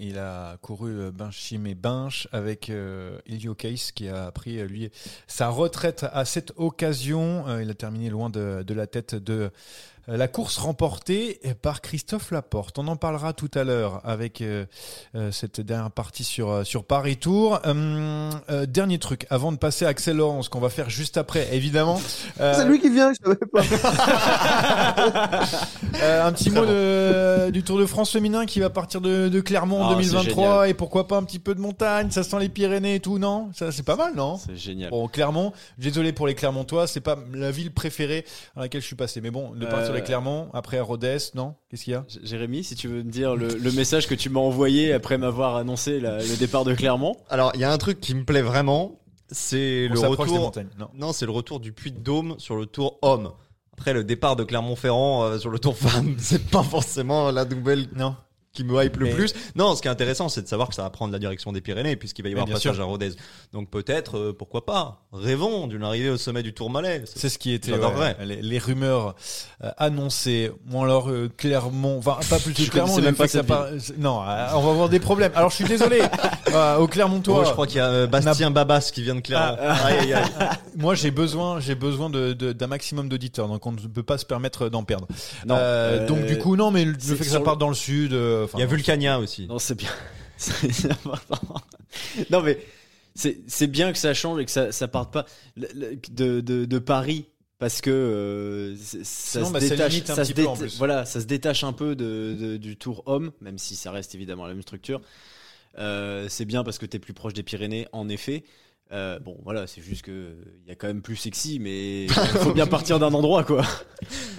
Il a couru euh, Binchim et Binch avec euh, Case qui a pris lui sa retraite à cette occasion. Il a terminé loin de, la tête de la course remportée par Christophe Laporte. On en parlera tout à l'heure avec euh, euh, cette dernière partie sur, euh, sur Paris Tour. Hum, euh, dernier truc, avant de passer à Axel Laurence, qu'on va faire juste après, évidemment. Euh, C'est lui qui vient, je savais pas. euh, un petit mot de- du Tour de France féminin qui va partir de, de Clermont. En Ah, c'est 2023 génial. et pourquoi pas un petit peu de montagne, ça sent les Pyrénées et tout, non? Ça c'est pas mal, non? C'est génial. Bon, Clermont, désolé pour les Clermontois, c'est pas la ville préférée dans laquelle je suis passé. Mais bon, de partir Euh, sur les Clermont, après Rodez, non? Qu'est-ce qu'il y a? Jérémy, si tu veux me dire le, le message que tu m'as envoyé après m'avoir annoncé la- le départ de Clermont. Alors, il y a un truc qui me plaît vraiment, c'est le retour. montagnes. Non? Non, c'est le retour du Puy de Dôme sur le tour homme. Après, le départ de Clermont-Ferrand euh, sur le tour femme, c'est pas forcément la nouvelle Non. Qui me hype le Mais- plus. Non, ce qui est intéressant, c'est de savoir que ça va prendre la direction des Pyrénées, puisqu'il va y avoir bien passage sûr. à Rodez. Donc peut-être, euh, pourquoi pas, rêvons d'une arrivée au sommet du Tourmalet. C'est ce qui était ouais, les, les rumeurs euh, annoncées. Bon alors euh, Clermont, enfin pas plus que le même pas que ça part- Non, euh, on va avoir des problèmes. Alors je suis désolé. euh, au Clermontois, Oh, je crois qu'il y a euh, Bastien Babas qui vient de Clermont. Aïe, aïe, aïe. moi j'ai besoin, j'ai besoin de- de- d'un maximum d'auditeurs, donc on ne peut pas se permettre d'en perdre. Non, Euh, euh, donc du coup non, mais le fait que ça parte dans le sud, euh, Il y a Vulcania aussi. Non, c'est bien. C'est important. Non, mais c'est c'est bien que ça change et que ça, ça parte pas de, de, de Paris. Parce que euh, c'est- ça Sinon, se bah, ça détache, se peu, en déta- plus. voilà, ça se détache un peu de, de- du tour homme, même si ça reste évidemment la même structure. Euh, c'est bien parce que tu es plus proche des Pyrénées, en effet. Euh, bon, voilà, c'est juste que il y a quand même plus sexy, mais il faut bien partir d'un endroit, quoi.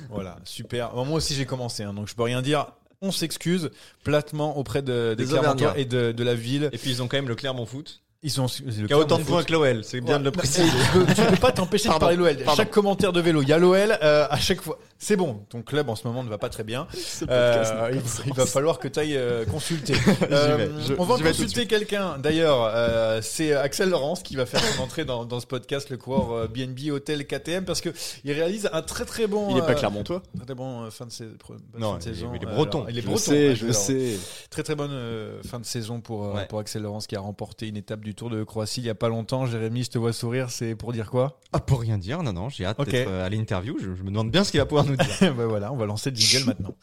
Voilà, super. Bon, moi aussi j'ai commencé, hein, donc je peux rien dire. On s'excuse platement auprès de, des Des Clermontois et de, de la ville. Et puis ils ont quand même le Clermont Foot, Ils sont le qui a autant de points que l'OL, c'est bien de le préciser. tu, tu peux pas t'empêcher de parler l'OL. pardon. Chaque commentaire de vélo, il y a l'OL euh, à chaque fois. C'est bon, ton club en ce moment ne va pas très bien. Euh, il, il va falloir que tu ailles consulter. Euh, vais, je- on va de consulter quelqu'un. D'ailleurs, euh, c'est Axel Laurence qui va faire son entrée dans, dans ce podcast, le coureur euh, BNB Hôtel KTM, parce que il réalise un très très bon. Il est pas Clermontois. Très bon euh, fin de, pre- Non, fin de il est- saison. il est breton. alors, il est Je breton. sais, je sais. Très très bonne fin de saison pour, Ouais. pour Axel Laurence qui a remporté une étape du Tour de Croatie il y a pas longtemps. Jérémy, je te vois sourire, c'est pour dire quoi? Ah, pour rien dire, non, non, j'ai hâte d'être euh, à l'interview. Je, je me demande bien ce qu'il va pouvoir nous dire. Ben voilà, on va lancer le jingle maintenant.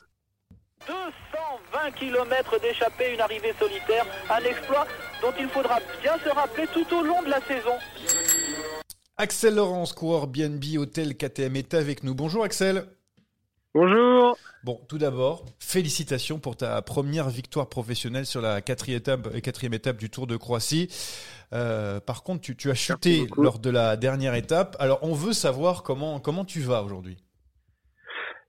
220 km d'échappée, une arrivée solitaire, un exploit dont il faudra bien se rappeler tout au long de la saison. Axel Laurence, coureur BNB Hôtel KTM est avec nous. Bonjour Axel. Bonjour. Bon, tout d'abord, félicitations pour ta première victoire professionnelle sur la quatrième étape, euh, quatrième étape du Tour de Croatie. Euh, par contre, tu, tu as chuté lors de la dernière étape. Alors, on veut savoir comment, comment tu vas aujourd'hui.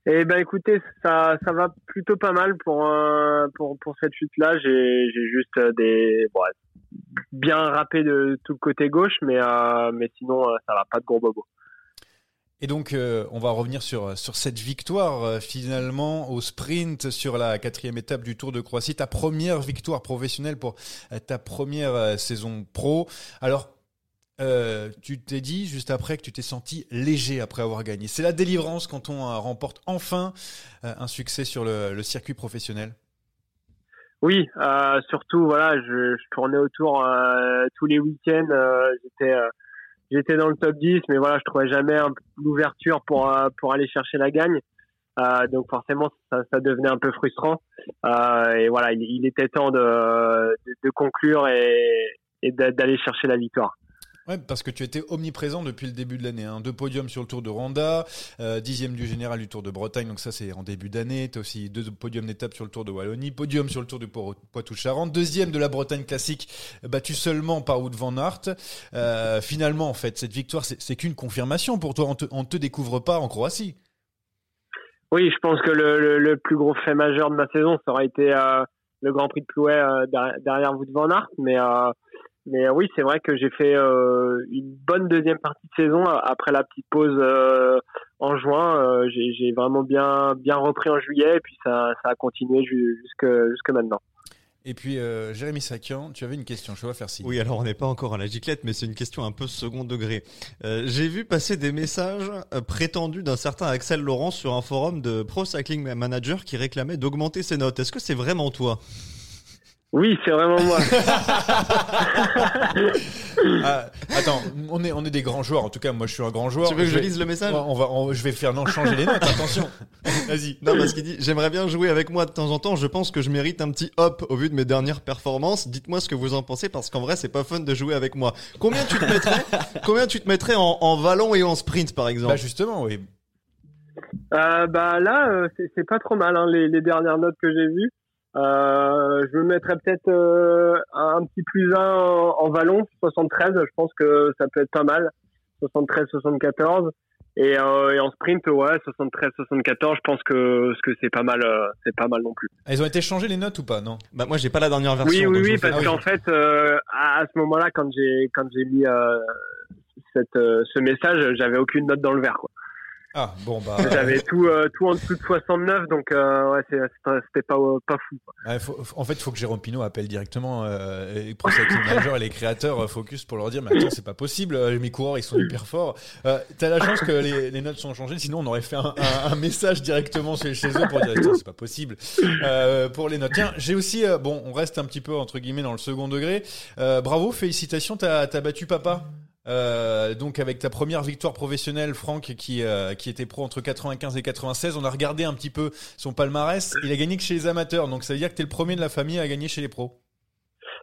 Eh ben écoutez, ça ça va plutôt pas mal pour euh, pour pour cette chute là. J'ai j'ai juste des bon, bien râpé de tout le côté gauche, mais euh, mais sinon ça va pas de gros bobos. Et donc, euh, on va revenir sur, sur cette victoire euh, finalement au sprint sur la quatrième étape du Tour de Croatie. Ta première victoire professionnelle pour euh, ta première saison pro. Alors, tu t'es dit juste après que tu t'es senti léger après avoir gagné. C'est la délivrance quand on remporte enfin un succès sur le, circuit professionnel. Oui, surtout voilà, je, tournais autour tous les week-ends. j'étais j'étais dans le top 10, mais voilà, je trouvais jamais l'ouverture pour euh, pour aller chercher la gagne. Euh, donc forcément, ça, ça devenait un peu frustrant. Euh, et voilà, il, il était temps de, de, de conclure et, et d'a- d'aller chercher la victoire. Ouais, parce que tu étais omniprésent depuis le début de l'année. Hein. Deux podiums sur le Tour de Rwanda, euh, dixième du général du Tour de Bretagne, donc ça c'est en début d'année. Tu as aussi deux podiums d'étape sur le Tour de Wallonie, podium sur le Tour du Po- Poitou-Charentes, deuxième de la Bretagne classique, battu seulement par Wout van Aert. Euh, finalement, en fait, cette victoire, c'est qu'une confirmation pour toi. On te, te découvre pas en Croatie. Oui, je pense que le, plus gros fait majeur de ma saison, ça aurait été euh, le Grand Prix de Plouay euh, derrière, derrière Wout van Aert. Mais, mais euh, oui, c'est vrai que j'ai fait euh, une bonne deuxième partie de saison euh, après la petite pause euh, en juin. Euh, j'ai j'ai vraiment bien, bien repris en juillet et puis ça, ça a continué ju- jusque, jusque maintenant. Et puis, euh, Jérémy Sakian, tu avais une question, je vais faire signe. Oui, alors on n'est pas encore à la giclette, mais c'est une question un peu second degré. Euh, J'ai vu passer des messages euh, prétendus d'un certain Axel Laurent sur un forum de Pro Cycling Manager qui réclamait d'augmenter ses notes. Est-ce que c'est vraiment toi? Oui, c'est vraiment moi. Ah, attends, on est, on est des grands joueurs. En tout cas, moi, je suis un grand joueur. Tu veux que je lise le message on va, on- Je vais faire non changer les notes. Attention. Vas-y. Non, parce qu'il dit J'aimerais bien jouer avec moi de temps en temps. Je pense que je mérite un petit hop au vu de mes dernières performances. Dites-moi ce que vous en pensez parce qu'en vrai, c'est pas fun de jouer avec moi. Combien tu te mettrais Combien tu te mettrais en, en vallon et en sprint, par exemple? Bah justement, oui. Euh, bah là, euh, c'est c'est pas trop mal hein, les, les dernières notes que j'ai vues. Euh, je me mettrais peut-être euh, un petit plus 1 en, en vallon, 73. Je pense que ça peut être pas mal. 73, 74. Et, euh, et en sprint, ouais, 73, 74. Je pense que ce que c'est pas mal, euh, c'est pas mal non plus. Elles ont été changées les notes ou pas? Non. Bah moi j'ai pas la dernière version. Oui, oui, oui, parce Ah oui. qu'en fait, euh, à, à ce moment-là, quand j'ai quand j'ai mis euh, cette, euh, ce message, j'avais aucune note dans le verre. Quoi. Ah bon bah. J'avais tout euh, tout en dessous de 69, donc euh, ouais, c'est- c'était pas pas fou. Ouais, faut- en fait, il faut que Jérôme Pinault appelle directement euh, les Pro Cycling Manager et les créateurs euh, Focus pour leur dire Mais attends, c'est pas possible, euh, mes coureurs ils sont hyper forts. Euh, T'as la chance que les, les notes sont changées, sinon on aurait fait un, un- un message directement chez, chez eux pour dire Attends, c'est pas possible euh, pour les notes. Tiens, j'ai aussi, euh, bon, on reste un petit peu entre guillemets dans le second degré. Euh, bravo, félicitations, t'as as battu papa. Euh, donc avec ta première victoire professionnelle, Franck, qui, euh, qui était pro entre 95 et 96, on a regardé un petit peu son palmarès. Il a gagné que chez les amateurs, donc ça veut dire que t'es le premier de la famille à gagner chez les pros.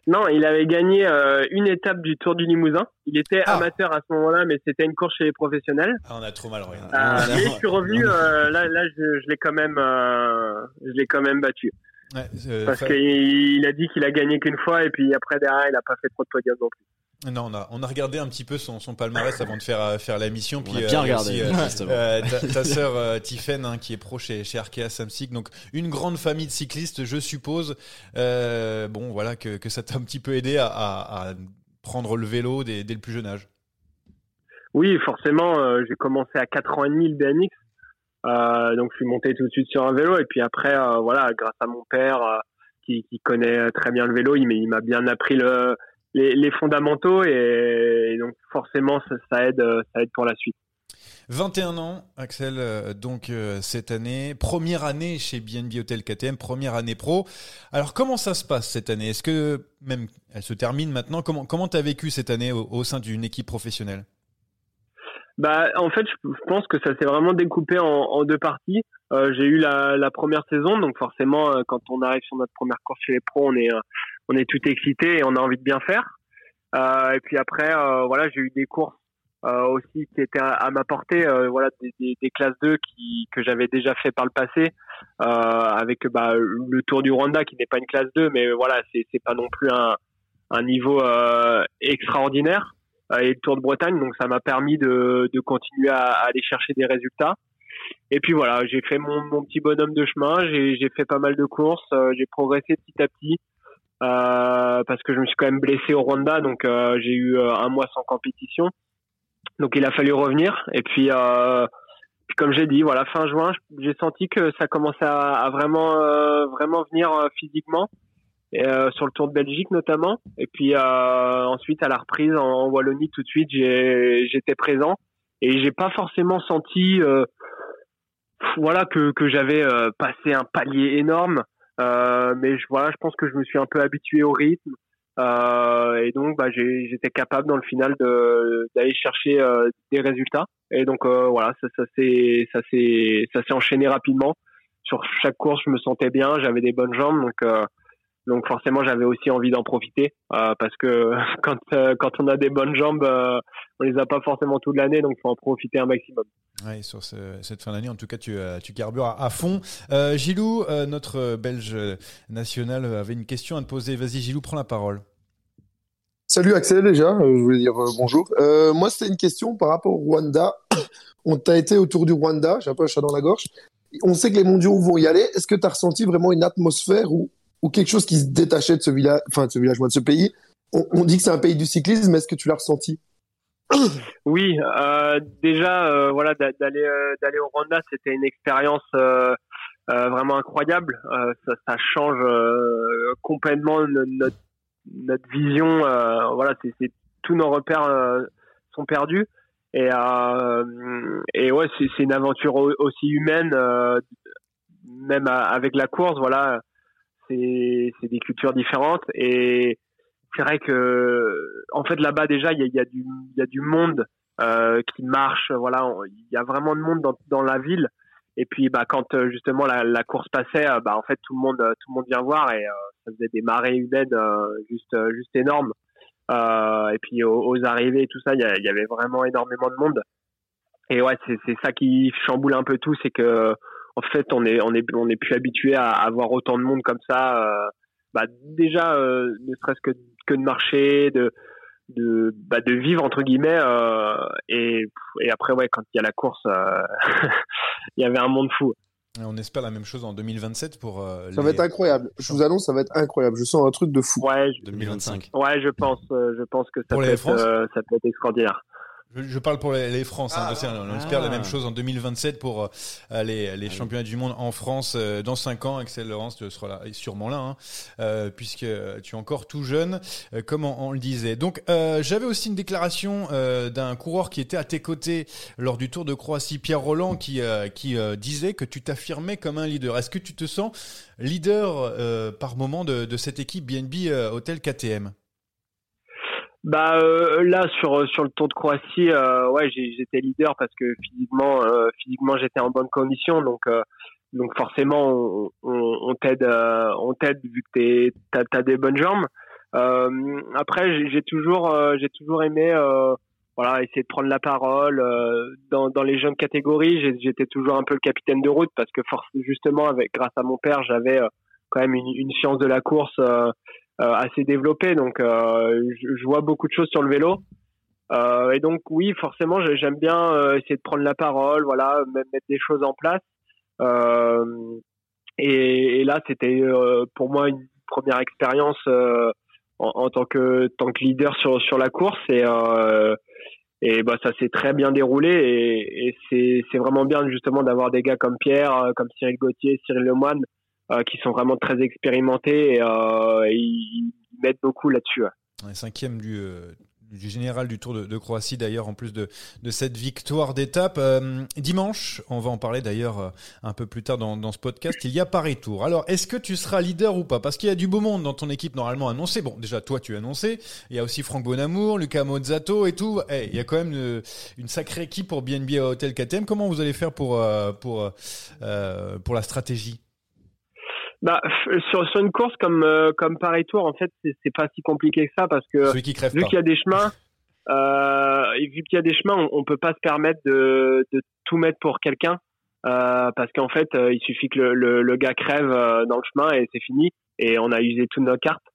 Non, il avait gagné euh, une étape du Tour du Limousin. Il était Ah. amateur à ce moment-là, mais c'était une course chez les professionnels. Ah, on a trop mal regardé. Euh, Ah, je suis revenu. euh, là, là, je, je l'ai quand même, euh, je l'ai quand même battu. Ouais, Parce fa- qu'il il a dit qu'il a gagné qu'une fois, et puis après derrière, il a pas fait trop de podiums non plus. Non, on a, on a regardé un petit peu son, son palmarès avant de faire, euh, faire la mission. Puis, On a euh, bien il y a regardé, aussi, euh, euh, ta, ta sœur euh, Tiffaine, hein, qui est pro chez, chez Arkea Samsic. Donc, une grande famille de cyclistes, je suppose. Euh, bon, voilà, que, que ça t'a un petit peu aidé à, à- à prendre le vélo dès, dès le plus jeune âge. Oui, forcément, euh, j'ai commencé à 4 ans et demi le BMX. Euh, donc je suis monté tout de suite sur un vélo et puis après euh, voilà grâce à mon père euh, qui, qui connaît très bien le vélo il m'a il m'a bien appris le, les, les fondamentaux et, et donc forcément ça, ça aide euh, ça aide pour la suite. 21 ans, Axel, euh, donc euh, cette année, première année chez BNB Hotel KTM, première année pro. Alors comment ça se passe cette année? Est-ce que même elle se termine maintenant? Comment comment t'as vécu cette année au, au sein d'une équipe professionnelle? Bah, en fait, je je pense que ça s'est vraiment découpé en, en deux parties. Euh, j'ai eu la, la première saison, donc forcément, euh, quand on arrive sur notre première course chez les pros, on est, euh, on est tout excité et on a envie de bien faire. Euh, et puis après, euh, voilà, j'ai eu des courses euh, aussi qui étaient à, à ma portée, euh, voilà, des, des, des classes 2 qui, que j'avais déjà fait par le passé, euh, avec bah, le Tour du Rwanda qui n'est pas une classe 2, mais voilà, c'est, pas non plus un, un niveau euh, extraordinaire et le Tour de Bretagne. Donc ça m'a permis de, de continuer à, à aller chercher des résultats. Et puis voilà, j'ai fait mon, mon petit bonhomme de chemin, j'ai j'ai fait pas mal de courses, j'ai progressé petit à petit euh, parce que je me suis quand même blessé au Rwanda, donc euh, j'ai eu euh, un mois sans compétition. Donc il a fallu revenir. Et puis, euh, puis comme j'ai dit, voilà, fin juin, j'ai senti que ça commençait à, à vraiment, vraiment venir physiquement et, sur le Tour de Belgique notamment. Et puis ensuite à la reprise en, Wallonie tout de suite, j'étais présent et j'ai pas forcément senti, voilà, que, que j'avais euh, passé un palier énorme. Euh, mais je, voilà, je pense que je me suis un peu habitué au rythme. Euh, et donc, bah, j'étais capable dans le final d'aller chercher euh, des résultats. Et donc, euh, voilà, ça, ça s'est ça s'est enchaîné rapidement. Sur chaque course, je me sentais bien, j'avais des bonnes jambes, donc euh, donc forcément, j'avais aussi envie d'en profiter euh, parce que quand euh, quand on a des bonnes jambes, euh, on les a pas forcément toute l'année, donc faut en profiter un maximum. Ouais, sur ce- cette fin d'année, en tout cas, tu, euh, tu carbures à, à fond. Euh, Gilou, euh, notre Belge national, avait une question à te poser. Vas-y, Gilou, prends la parole. Salut Axel déjà, je voulais dire bonjour. Euh, moi c'était une question par rapport au Rwanda. On t'a été autour du Rwanda, j'ai un peu un chat dans la gorge. On sait que les mondiaux vont y aller. Est-ce que tu as ressenti vraiment une atmosphère ou, ou quelque chose qui se détachait de ce village, enfin de ce village, de ce pays on, dit que c'est un pays du cyclisme, est-ce que tu l'as ressenti? Oui, euh, déjà, euh, voilà, d'a- d'aller euh, d'aller au Rwanda, c'était une expérience vraiment incroyable. Ça, ça change complètement no- notre notre vision. voilà, c'est tous nos repères sont perdus. Et et ouais, c'est une aventure au- aussi humaine, même avec la course. Voilà, c'est des cultures différentes et c'est vrai que en fait là-bas déjà il y a, du il y a du monde euh, qui marche voilà il y a vraiment de monde dans, dans la ville. Et puis bah quand euh, justement la, course passait euh, bah en fait tout le monde tout le monde vient voir et ça faisait des marées humaines juste juste énormes. Et puis aux, arrivées et tout ça il y, y avait vraiment énormément de monde. Et ouais c'est c'est ça qui chamboule un peu tout c'est que en fait, on est on est on est plus habitué à avoir autant de monde comme ça. Euh, bah, déjà, euh, ne serait-ce que que de marcher, de de bah, de vivre entre guillemets euh, et et après ouais quand il y a la course euh, il y avait un monde fou Et on espère la même chose en 2027 pour. euh, Ça les- va être incroyable. Je vous annonce, ça va être incroyable. Je sens un truc de fou. ouais je, 2025. ouais je pense euh, je pense que ça Pour peut être euh, ça peut être extraordinaire Je, je parle pour les, les France. hein, Ah, on espère la ah. même chose en 2027 pour euh, les, les championnats du monde en France euh, dans 5 ans. Axel Laurence tu seras là, sûrement là, hein, euh, puisque tu es encore tout jeune, euh, comme on, on le disait. Donc, euh, j'avais aussi une déclaration euh, d'un coureur qui était à tes côtés lors du Tour de Croatie, Pierre Roland, qui, euh, qui euh, disait que tu t'affirmais comme un leader. Est-ce que tu te sens leader euh, par moment de, de cette équipe BNB euh, Hotel KTM Bah euh, là sur sur le Tour de Croatie, euh, ouais j'étais leader parce que physiquement euh, physiquement j'étais en bonne condition donc euh, donc forcément on, t'aide euh, on t'aide vu que t'es t'as t'as des bonnes jambes. Euh, après j'ai- toujours j'ai toujours aimé voilà essayer de prendre la parole dans dans les jeunes catégories j'étais toujours un peu le capitaine de route parce que force justement avec grâce à mon père j'avais quand même une, une science de la course assez développé, donc euh, je, je vois beaucoup de choses sur le vélo. Euh, et donc oui, forcément, j'ai- j'aime bien euh, essayer de prendre la parole, voilà, mettre des choses en place. Euh, et, et là, c'était euh, pour moi une première expérience euh, en, en tant que tant que leader sur sur la course et euh, et bah ça s'est très bien déroulé et, et c'est c'est vraiment bien justement d'avoir des gars comme Pierre, euh, comme Cyril Gauthier, Cyril Lemoine euh, qui sont vraiment très expérimentés et, euh, ils m'aident beaucoup là-dessus. ouais. Cinquième du, euh, du général du Tour de, Croatie d'ailleurs en plus de, cette victoire d'étape. Euh, dimanche, on va en parler d'ailleurs euh, un peu plus tard dans, ce podcast, il y a Paris Tour. Alors est-ce que tu seras leader ou pas? Parce qu'il y a du beau monde dans ton équipe normalement annoncé. Bon déjà toi tu as annoncé, il y a aussi Franck Bonamour, Lucas Mozzato et tout. Eh, il y a quand même euh, une sacrée équipe pour BNB Hotel KTM. Comment vous allez faire pour, euh, pour, euh, pour la stratégie? Bah, sur, sur une course comme euh, comme Paris Tour, en fait, c'est pas si compliqué que ça parce que Celui qui crève vu qu'il y a des chemins, euh, et vu qu'il y a des chemins, on, on peut pas se permettre de, de tout mettre pour quelqu'un euh, parce qu'en fait, euh, il suffit que le, le, le gars crève euh, dans le chemin et c'est fini et on a usé toutes nos cartes.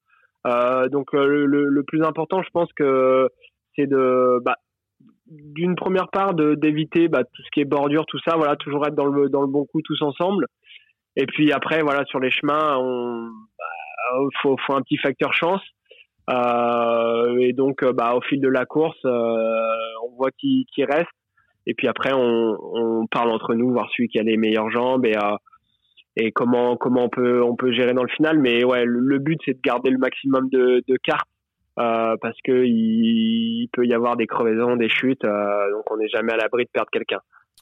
Euh, donc le, le, le plus important, je pense que c'est de bah, d'une première part de d'éviter bah, tout ce qui est bordure, tout ça, voilà, toujours être dans le dans le bon coup tous ensemble. Et puis après, voilà, sur les chemins, on bah, faut faut un petit facteur chance. Euh, et donc, euh, bah, au fil de la course, euh, on voit qui, reste. Et puis après, on, parle entre nous, voir celui qui a les meilleures jambes et, euh, comment, on peut, gérer dans le final. Mais ouais, le, but, c'est de garder le maximum de, cartes. Euh, parce que il, il peut y avoir des crevaisons, des chutes, euh, donc on n'est jamais à l'abri de perdre quelqu'un.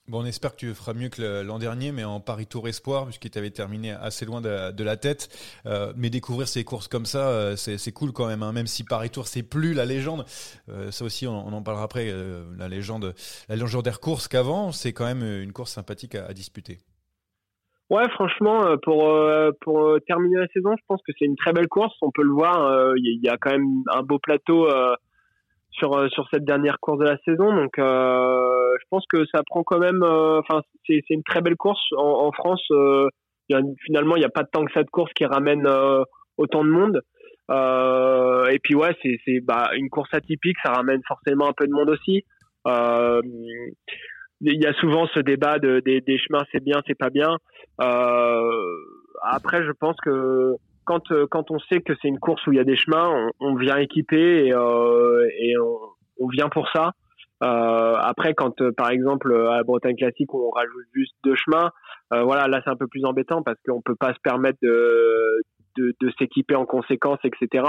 Bon, on espère que tu feras mieux que l'an dernier, mais en Paris Tour Espoir, puisqu'il t'avait terminé assez loin de, la tête. Euh, mais découvrir ces courses comme ça, euh, c'est cool quand même. hein. Même si Paris Tour, c'est plus la légende. Euh, ça aussi, on, en parlera après. euh, la légende, la légendaire course qu'avant, c'est quand même une course sympathique à, à disputer. Ouais, franchement, pour terminer la saison, je pense que c'est une très belle course. On peut le voir, il y, a quand même un beau plateau sur euh, sur cette dernière course de la saison. Donc, euh, je pense que ça prend quand même. euh, Enfin, c'est c'est une très belle course en, en France. euh, finalement, il n'y a pas tant que ça de course qui ramène euh, autant de monde. Et puis ouais, c'est c'est bah, une course atypique, ça ramène forcément un peu de monde aussi. Il y a souvent ce débat de, des, des chemins, c'est bien, c'est pas bien. Après, je pense que quand euh, quand on sait que c'est une course où il y a des chemins, on, vient équipé et, euh, on, vient pour ça. Euh, après, quand par exemple à la Bretagne classique on rajoute juste deux chemins, voilà, là c'est un peu plus embêtant parce qu'on peut pas se permettre de s'équiper en conséquence, etc.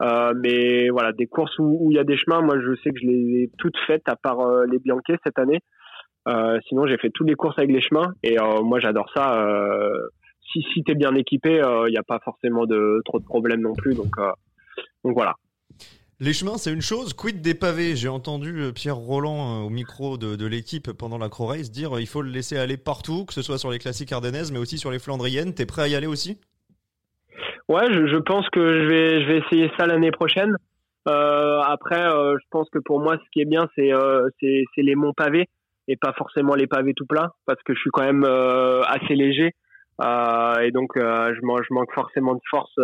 Mais voilà, des courses où il y a des chemins, moi je sais que je les ai toutes faites à part les Bianquets cette année. Sinon, j'ai fait toutes les courses avec les chemins et moi j'adore ça. Euh, si si t'es bien équipé, il n'y a pas forcément de trop de problèmes non plus. Donc euh, donc voilà. Les chemins, c'est une chose. Quid des pavés? J'ai entendu euh, Pierre Roland euh, au micro de, de l'équipe pendant la Crow Race dire euh, il faut le laisser aller partout, que ce soit sur les classiques ardennaises, mais aussi sur les flandriennes. T'es prêt à y aller aussi? Ouais, je, je pense que je vais je vais essayer ça l'année prochaine. Euh, après, euh, je pense que pour moi, ce qui est bien, c'est euh, les monts pavés et pas forcément les pavés tout plats parce que je suis quand même assez léger euh, et donc je, manque, je manque forcément de force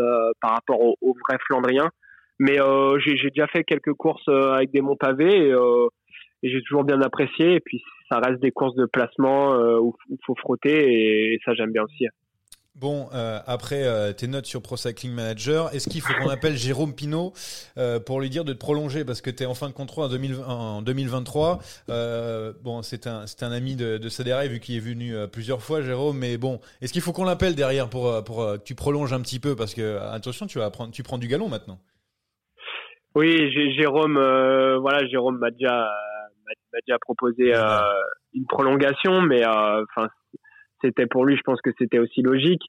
par rapport aux au vrais Flandriens. Mais j'ai déjà fait quelques courses avec des monts pavés et, et j'ai toujours bien apprécié. Et puis ça reste des courses de placement où il faut frotter et ça j'aime bien aussi. Bon, euh, après euh, tes notes sur Pro Cycling Manager, est-ce qu'il faut qu'on appelle Jérôme Pinault euh, pour lui dire de te prolonger? Parce que tu es en fin de contrat en, 2023 Bon, c'est un, c'est un ami de, de vu qu'il est venu plusieurs fois, Jérôme. Mais bon, est-ce qu'il faut qu'on l'appelle derrière pour, pour que tu prolonges un petit peu? Parce que, attention, tu, vas prendre, tu prends du galon maintenant. Oui, Jérôme, voilà, Jérôme m'a déjà, m'a déjà proposé une prolongation, mais enfin c'était pour lui, je pense que c'était aussi logique.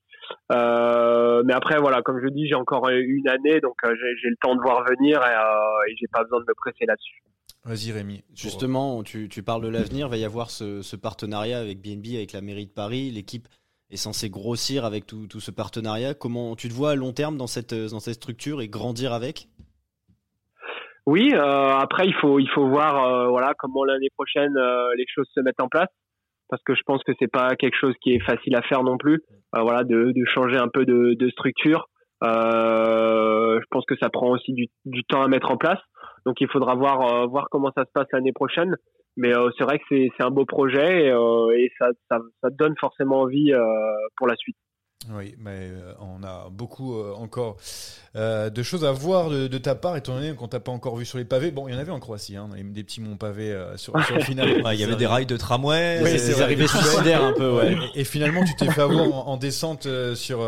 Euh, mais après, voilà, comme je dis, j'ai encore une année, donc euh, j'ai le temps de voir venir et, euh, et j'ai pas besoin de me presser là-dessus. Vas-y Rémi. Justement, tu, tu, parles de l'avenir, il va y avoir ce, ce, partenariat avec BNB, avec la mairie de Paris. L'équipe est censée grossir avec tout, tout, ce partenariat. Comment tu te vois à long terme dans cette, dans cette structure et grandir avec? Oui, euh, après il faut, il faut voir euh, voilà, comment l'année prochaine les choses se mettent en place parce que je pense que c'est pas quelque chose qui est facile à faire non plus. Euh, voilà, de, de, changer un peu de, de structure. Euh, je pense que ça prend aussi du, du, temps à mettre en place. Donc il faudra voir euh, voir comment ça se passe l'année prochaine. Mais euh, c'est vrai que c'est un beau projet et, euh, et ça, ça, ça, donne forcément envie pour la suite. Oui, mais euh, on a beaucoup euh, encore euh, de choses à voir de, ta part, étant donné qu'on t'a pas encore vu sur les pavés. Bon, il y en avait en Croatie, hein, des petits monts pavés sur, sur, le final. il y avait des rails de tramway, oui, c'est arrivé suicidaires un peu. Ouais. Et, finalement, tu t'es fait avoir en, descente sur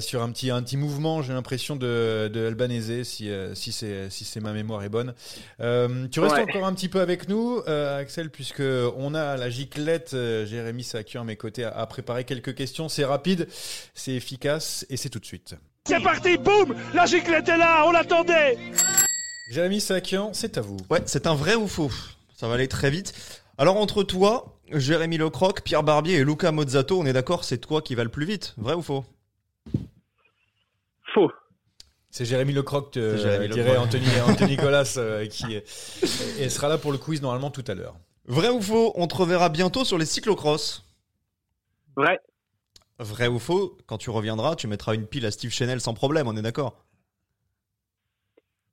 sur un petit un petit mouvement, j'ai l'impression de, de Albanese, si si c'est si c'est ma mémoire est bonne. tu restes encore un petit peu avec nous, Axel, puisque on a la giclette. Jérémy Sakian à mes côtés a, a préparé quelques questions. C'est rapide c'est efficace et c'est tout de suite. C'est parti, boum La giclette est là, on l'attendait Jérémy Sakian, c'est à vous. Ouais, c'est un vrai ou faux? Ça va aller très vite. Alors entre toi, Jérémy Lecroc, Pierre Barbier et Luca Mozzato, on est d'accord, c'est toi qui va le plus vite Vrai ou faux? Faux. C'est Jérémy Lecroc, euh, dirait Anthony, Anthony Nicolas, euh, qui et sera là pour le quiz normalement tout à l'heure. Vrai ou faux? On te reverra bientôt sur les cyclocross Vrai. Vrai ou faux, quand tu reviendras, tu mettras une pile à Steve Chanel sans problème, on est d'accord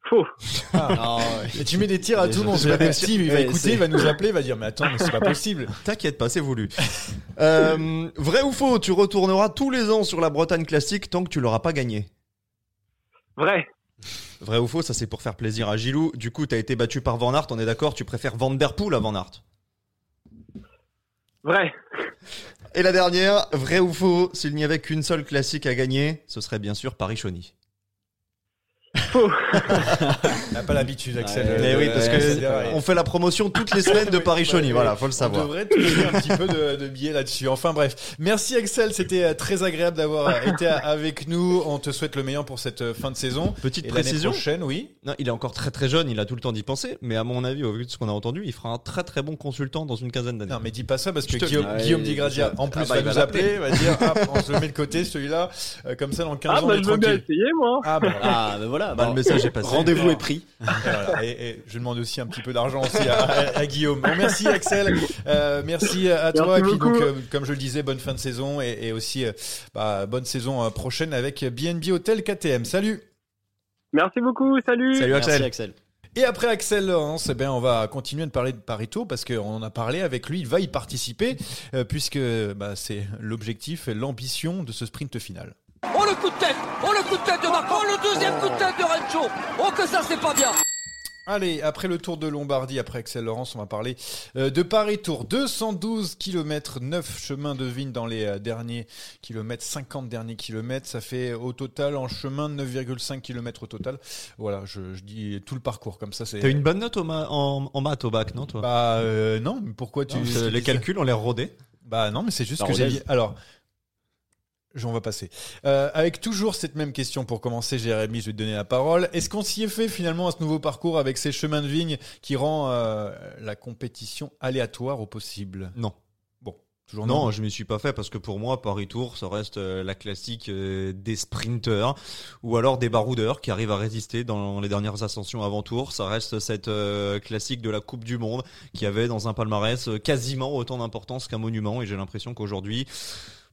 Faux. Ah. Et tu mets des tirs à tout le monde. Steve, il va écouter, il va nous appeler, il va dire Mais attends, mais c'est pas possible. T'inquiète pas, c'est voulu. Euh, vrai ou faux, tu retourneras tous les ans sur la Bretagne classique tant que tu l'auras pas gagné Vrai. Vrai ou faux, ça c'est pour faire plaisir à Gilou. Du coup, t'as été battu par Van Aert, on est d'accord, tu préfères Van Der Poel à Van Aert Vrai. Et la dernière, vrai ou faux, s'il n'y avait qu'une seule classique à gagner, ce serait bien sûr Paris-Chauny. Faux. n'a pas l'habitude, Axel. mais oui, parce que on fait la promotion toutes les semaines de Paris-Chauny. Voilà, faut le savoir. On devrait toucher un petit peu de, de billets là-dessus. Enfin bref, merci Axel. C'était euh, très agréable d'avoir euh, été avec nous. On te souhaite le meilleur pour cette euh, fin de saison. Petite précision. prochaine, oui. Non, il est encore très très jeune. Il a tout le temps d'y penser. Mais à mon avis, au vu de ce qu'on a entendu, il fera un très très bon consultant dans une quinzaine d'années. Non, mais dis pas ça parce que Guillaume, Guillaume Digrazia, en plus, ah bah, va, nous appeler, va dire, ah, on se le met de côté, celui-là, comme ça dans 15 ah, ans. Bah, je veux bien essayer, moi. Ah, bah, ah, bah voilà. Bah, le message est passé. Rendez-vous est pris. Et, je demande aussi un petit peu d'argent aussi à, Guillaume. merci Axel, euh, merci à toi. et puis donc, euh, comme je le disais, bonne fin de saison et, aussi euh, bah, bonne saison prochaine avec BNB Hotel KTM. Salut. Merci beaucoup. Salut. Salut Axel. Axel. Et après Axel Laurence, eh bien, on va continuer de parler de Parito parce qu'on en a parlé avec lui. Il va y participer puisque bah, c'est l'objectif et l'ambition de ce sprint final. Oh le coup de tête Oh le coup de tête de Marco Oh le deuxième coup de tête de Rencho Oh que ça c'est pas bien Allez, après le tour de Lombardie, après Axel Laurence, on va parler euh, de Paris Tour. 212 km, 9 chemins de vigne dans les euh, derniers kilomètres, 50 derniers kilomètres. Ça fait au total en chemin 9,5 km au total. Voilà, je, dis tout le parcours comme ça. T'as une bonne note en, en, maths au bac, non toi? Bah euh, non, mais pourquoi tu... les calculs, on les rodé Bah non, mais c'est juste que j'ai dit... Alors, on va passer. Euh, avec toujours cette même question pour commencer, Jérémy, je vais te donner la parole. Est-ce qu'on s'y est fait finalement à ce nouveau parcours avec ces chemins de vigne qui rend euh, la compétition aléatoire au possible? Non. Bon. Toujours Non, je m'y suis pas fait parce que pour moi, Paris Tour, ça reste euh, la classique des sprinteurs ou alors des baroudeurs qui arrivent à résister dans les dernières ascensions avant Tour. Ça reste cette classique de la Coupe du Monde qui avait dans un palmarès quasiment autant d'importance qu'un monument. Et j'ai l'impression qu'aujourd'hui,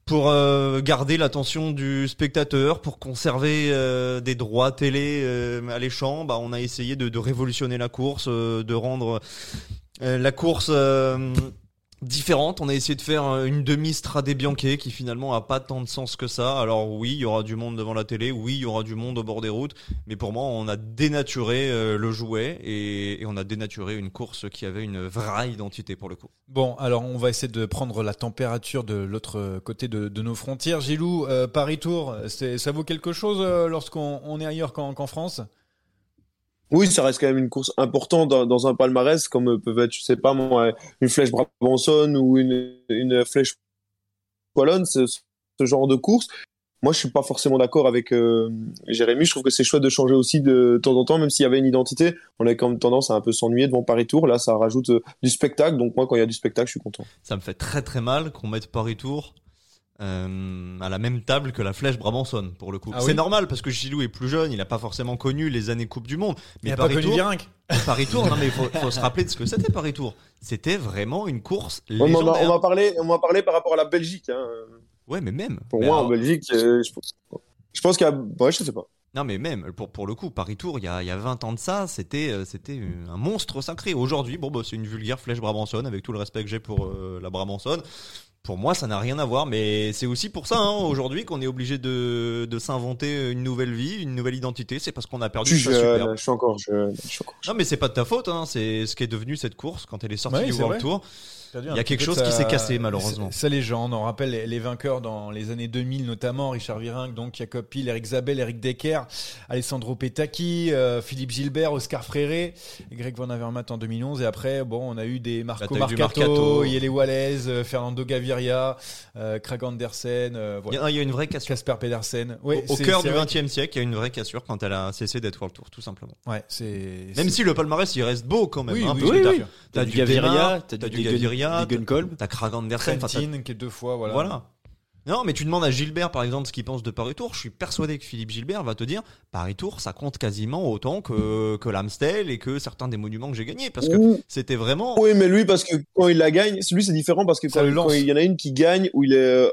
pour euh, garder l'attention du spectateur, pour conserver euh, des droits télé euh, alléchants, bah, on a essayé de, de révolutionner la course, euh, de rendre euh, la course euh, différente. On a essayé de faire euh, une demi-Stradé Bianche qui finalement a pas tant de sens que ça. Alors oui, il y aura du monde devant la télé, oui, il y aura du monde au bord des routes, mais pour moi, on a dénaturé euh, le jouet et, on a dénaturé une course qui avait une vraie identité pour le coup. Bon, alors on va essayer de prendre la température de l'autre côté de, nos frontières. Gilou, euh, Paris Tour, ça vaut quelque chose lorsqu'on on est ailleurs qu'en France? Oui, ça reste quand même une course importante dans, un palmarès, comme peuvent être, je sais pas une flèche Brabançonne ou une, une flèche Wallonne, ce, ce genre de course. Moi, je suis pas forcément d'accord avec euh, Jérémy. Je trouve que c'est chouette de changer aussi de temps en temps, même s'il y avait une identité. On a quand même tendance à un peu s'ennuyer devant Paris Tour. Là, ça rajoute euh, du spectacle. Donc moi, quand il y a du spectacle, je suis content. Ça me fait très très mal qu'on mette Paris Tour euh, à la même table que la flèche Brabançonne pour le coup. Ah c'est oui normal parce que Gilou est plus jeune, il a pas forcément connu les années Coupe du Monde. Il Mais n'y a pas Paris connu Tour, Virenque Paris Tour, non mais il faut, faut se rappeler de ce que c'était Paris Tour. C'était vraiment une course On m'a- légendaire. on m'a parlé, on m'a parlé par rapport à la Belgique. Hein. Ouais, mais même. Pour Mais moi, alors- en Belgique, euh, je, pense- je pense qu'il y a, ouais, je sais pas. Non mais même pour pour le coup Paris Tour il y a il y a 20 ans de ça c'était euh, c'était un monstre sacré. Aujourd'hui bon bah c'est une vulgaire flèche Brabançonne avec tout le respect que j'ai pour euh, la Brabançonne. Pour moi ça n'a rien à voir mais c'est aussi pour ça hein, aujourd'hui qu'on est obligé de de s'inventer une nouvelle vie une nouvelle identité c'est parce qu'on a perdu Je je suis encore jeune. je suis encore Non mais c'est pas de ta faute hein, c'est ce qui est devenu cette course quand elle est sortie Ouais, du World vrai. Tour. Perdu Il y a quelque chose qui s'est cassé malheureusement. Sa légende, on rappelle les, les vainqueurs dans les années 2000 notamment, Richard Virenque, donc Jacob Pil, Eric Zabel, Eric Decker, Alessandro Petacchi, euh, Philippe Gilbert, Oscar Fréré, Greg Van Avermaet en 2011 et après bon on a eu des Marco Marcato, Marcato. Yele Wallace, euh, Fernando Gaviria, euh, Craig Andersen, euh, Il y, voilà. a, il y a une vraie cassure. Casper Pedersen. Ouais, Au, cœur du vrai 20 e siècle, il y a une vraie cassure quand elle a cessé d'être World Tour, tout simplement. Ouais, c'est Même si le palmarès il reste beau quand même. Oui, hein, oui, parce oui, que oui. t'as- du Gaviria, t'as du Gaviria, Gunkolb. t'as Krag Andersen, Trentin qui est deux fois voilà. Voilà. Non, mais tu demandes à Gilbert, par exemple, ce qu'il pense de Paris Tour. Je suis persuadé que Philippe Gilbert va te dire Paris Tour, ça compte quasiment autant que, que l'Amstel et que certains des monuments que j'ai gagnés. Parce que c'était vraiment. Oui, mais lui, parce que quand il la gagne, lui, c'est différent parce que quand, quand il y en a une qui gagne où il est euh,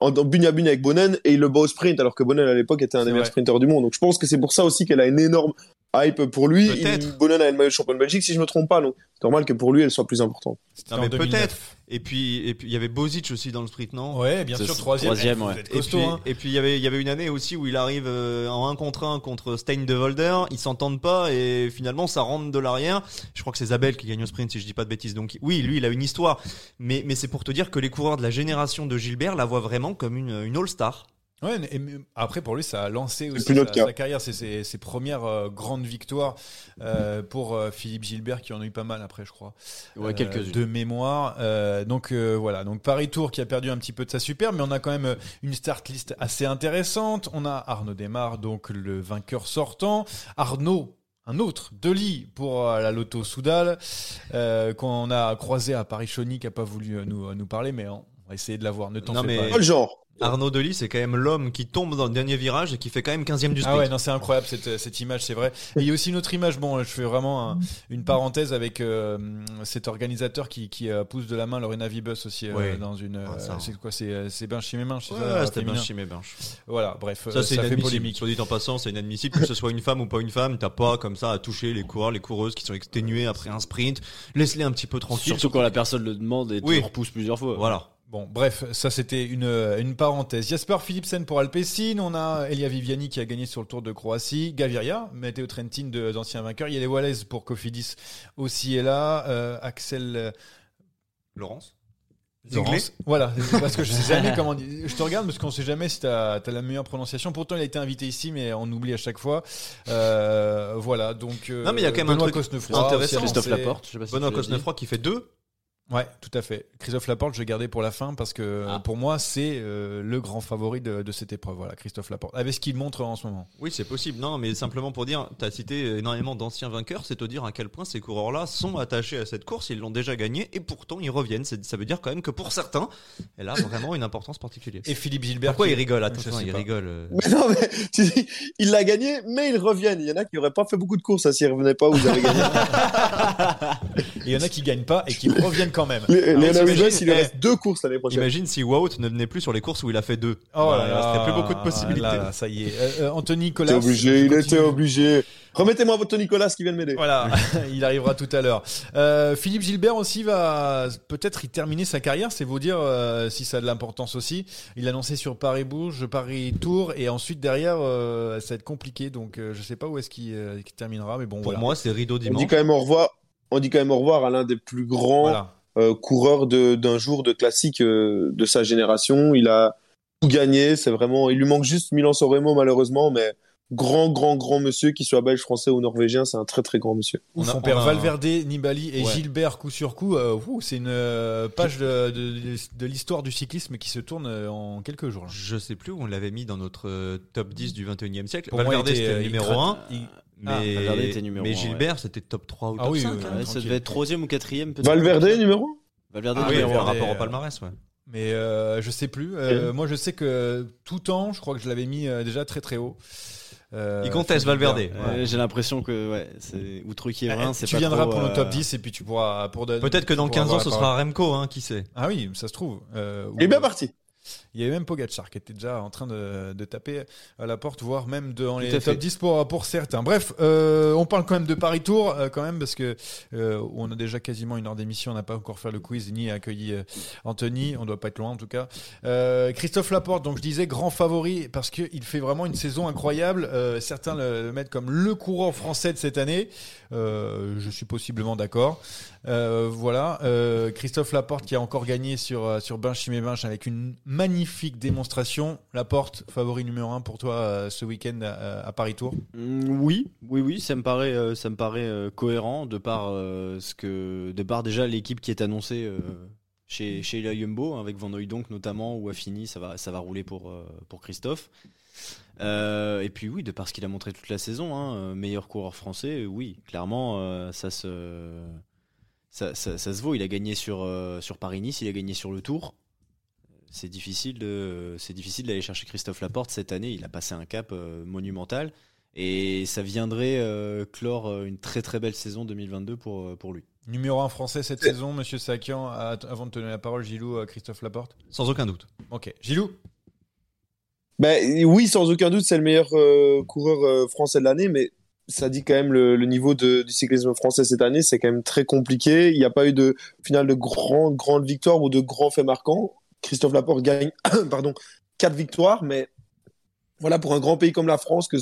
en, en bugne à bugne avec Bonnen et il le bat au sprint, alors que Bonnen à l'époque était un des meilleurs sprinteurs du monde. Donc je pense que c'est pour ça aussi qu'elle a une énorme hype pour lui. Il- Bonnen a une maillot de champion de Belgique, si je me trompe pas. Donc c'est normal que pour lui, elle soit plus importante. C'était Non, mais 2009. peut-être. Et puis, et puis, il y avait Bozic aussi dans le sprint, non? Ouais, bien sûr, troisième. troisième, ouais. êtes Et costaud, puis, hein. et puis il y avait, il y avait une année aussi où il arrive euh, en 1 contre 1 contre Stein de Volder, ils s'entendent pas et finalement ça rentre de l'arrière. Je crois que c'est Zabel qui gagne au sprint si je dis pas de bêtises. Donc oui, lui il a une histoire, mais, mais c'est pour te dire que les coureurs de la génération de Gilbert la voient vraiment comme une, une all-star. Ouais, et après pour lui ça a lancé aussi sa, carrière, c'est ses, ses premières euh, grandes victoires euh, pour euh, Philippe Gilbert qui en a eu pas mal après je crois. Ouais, Euh, quelques-unes. de mémoire. Euh, donc euh, voilà, donc Paris Tour qui a perdu un petit peu de sa superbe, mais on a quand même une start list assez intéressante. On a Arnaud Desmar, donc le vainqueur sortant. Arnaud. Un autre, Deli pour la Loto Soudal, euh, qu'on a croisé à Paris-Chauny, qui a pas voulu nous, nous parler, mais on va essayer de l'avoir. Ne t'en Non, fais mais- pas. Pas le genre. Arnaud Delis c'est quand même l'homme qui tombe dans le dernier virage et qui fait quand même 15 e du sprint. Ah ouais, non, c'est incroyable cette, cette image, c'est vrai. Et il y a aussi une autre image, bon, je fais vraiment un- une parenthèse avec euh, cet organisateur qui, qui euh, pousse de la main Lorena Vibus aussi euh, Ouais. dans une. Ah, euh, c'est quoi C'est c'est Bench chez mes c'est Ouais, c'était mes benches. Voilà, bref, Ça, euh, c'est ça fait inadmissible. polémique. Soit dit en passant, c'est inadmissible que ce soit une femme ou pas une femme. T'as pas comme ça à toucher les coureurs, les coureuses qui sont exténuées après un sprint. Laisse-les un petit peu tranquilles. Surtout quand la personne le demande et Oui. te repousse plusieurs fois. Voilà. Bon, bref, ça c'était une, une parenthèse. Jasper Philipsen pour Alpecin, on a Elia Viviani qui a gagné sur le Tour de Croatie, Gaviria, Matteo Trentin de- d'anciens vainqueurs, il y a les Wallace pour Cofidis aussi est là, euh, Axel euh, Laurence Laurence. Voilà, parce que je sais jamais comment dire. Je te regarde parce qu'on sait jamais si t'as as la meilleure prononciation. Pourtant, il a été invité ici, mais on oublie à chaque fois. Euh, voilà, donc. euh, Non, mais il y a quand même un Benoît truc Cosnefroy, intéressant. Christophe. Laporte, je sais pas si Benoît tu. Cosnefroy qui fait deux. Ouais, tout à fait. Christophe Laporte, je vais garder pour la fin parce que Ah. pour moi, c'est euh, le grand favori de, de cette épreuve. Voilà, Christophe Laporte. Avec ce qu'il montre en ce moment. Oui, c'est possible. Non, mais simplement pour dire, tu as cité énormément d'anciens vainqueurs, c'est te dire à quel point ces coureurs-là sont attachés à cette course, ils l'ont déjà gagnée et pourtant ils reviennent. Ça veut dire quand même que pour certains, elle a vraiment une importance particulière. Et Philippe Gilbert. Pourquoi qui- il rigole? Attention, il pas. rigole. euh. Mais non, mais il l'a gagné, mais ils reviennent. Il y en a qui n'auraient pas fait beaucoup de courses hein, s'ils ne revenaient pas où ils avaient gagné. Il y en a qui gagnent pas et qui reviennent quand même. Les- Alors, Léonard il lui eh, reste deux courses l'année prochaine. Imagine si Wout ne venait plus sur les courses où il a fait deux. Oh là il plus beaucoup de possibilités. là là, ça y est. Euh, euh, Anthony était obligé, il était obligé. Remettez-moi votre Nicolas qui vient de m'aider. Voilà, il arrivera tout à l'heure. Euh, Philippe Gilbert aussi va peut-être y terminer sa carrière, c'est vous dire euh, si ça a de l'importance aussi. Il a annoncé sur Paris-Bourges, Paris-Tours, et ensuite derrière, euh, ça va être compliqué, donc euh, je sais pas où est-ce qu'il euh, terminera, mais bon Pour voilà. moi, c'est rideau On dit dimanche. quand même au revoir. On dit quand même au revoir à l'un des plus grands Voilà. Euh, coureur d'un jour de classique euh, de sa génération. Il a tout gagné. C'est vraiment, il lui manque juste Milan-San Remo malheureusement, mais grand, grand, grand monsieur, qu'il soit belge, français ou norvégien, c'est un très, très grand monsieur. On a- son on père a un- Valverde, Nibali et Ouais. Gilbert coup sur coup, euh, c'est une euh, page de, de- de l'histoire du cyclisme qui se tourne euh, en quelques jours. là. Je sais plus où on l'avait mis dans notre euh, top 10 du 21e siècle. Pour Valverde, c'était euh, numéro craque- 1. il- Mais, Ah, Valverde était numéro mais Gilbert, c'était top 3 ou Ah top oui, 5. oui, hein. oui. Ouais, ça devait être troisième ou quatrième peut-être. Valverde, numéro Valverde Ah, oui, numéro par un. Valverde, rapport au palmarès, ouais. Mais euh, je sais plus. Euh, Moi, je sais que tout temps, je crois que je l'avais mis euh, déjà très très haut. Euh, Il conteste Valverde. J'ai l'impression que ouais, c'est ou Truquier Eh, c'est tu pas viendras trop, pour le euh, top 10 et puis tu pourras pour Peut-être que dans pourras 15 ans, ce sera Remco, hein, qui sait. Ah oui, ça se trouve. Euh, Il est bien parti. Il y avait même Pogacar qui était déjà en train de, de taper à la porte, voire même dans les fait. top 10 pour, pour certains. Bref, euh, on parle quand même de Paris Tour, euh, quand même, parce que euh, on a déjà quasiment une heure d'émission, on n'a pas encore fait le quiz ni accueilli Anthony, on doit pas être loin en tout cas. Christophe Laporte, donc je disais grand favori parce qu'il fait vraiment une saison incroyable. Certains le, le mettent comme le coureur français de cette année. Je suis possiblement d'accord. Voilà, Christophe Laporte qui a encore gagné sur sur Binche Chimé Binche avec une magnifique démonstration. Laporte, favori numéro un pour toi euh, ce week-end à, à Paris Tour. Mm, Oui, oui, oui, ça me paraît, euh, ça me paraît euh, cohérent de par euh, ce que, de par déjà l'équipe qui est annoncée euh, chez chez la Jumbo avec Van Hooydonk notamment ou Affini, ça va, ça va rouler pour euh, pour Christophe. Euh, et puis oui, de par ce qu'il a montré toute la saison, hein, euh, meilleur coureur français, euh, oui, clairement, euh, ça se ça, se vaut. Il a gagné sur euh, sur Paris-Nice, il a gagné sur le Tour. C'est difficile de c'est difficile d'aller chercher Christophe Laporte cette année. Il a passé un cap euh, monumental. Et ça viendrait euh, clore euh, une très très belle saison 2022 pour, pour lui. Numéro un français cette saison, Monsieur Sakian. Avant de te donner la parole, Gilou, à Christophe Laporte? Sans aucun doute. Ok, Gilou? Ben, oui, sans aucun doute, c'est le meilleur euh, coureur euh, français de l'année, mais ça dit quand même le, le niveau de, du cyclisme français cette année, c'est quand même très compliqué. Il n'y a pas eu de au final de grandes grandes victoires ou de grands faits marquants. Christophe Laporte gagne pardon, quatre victoires, mais voilà, pour un grand pays comme la France, que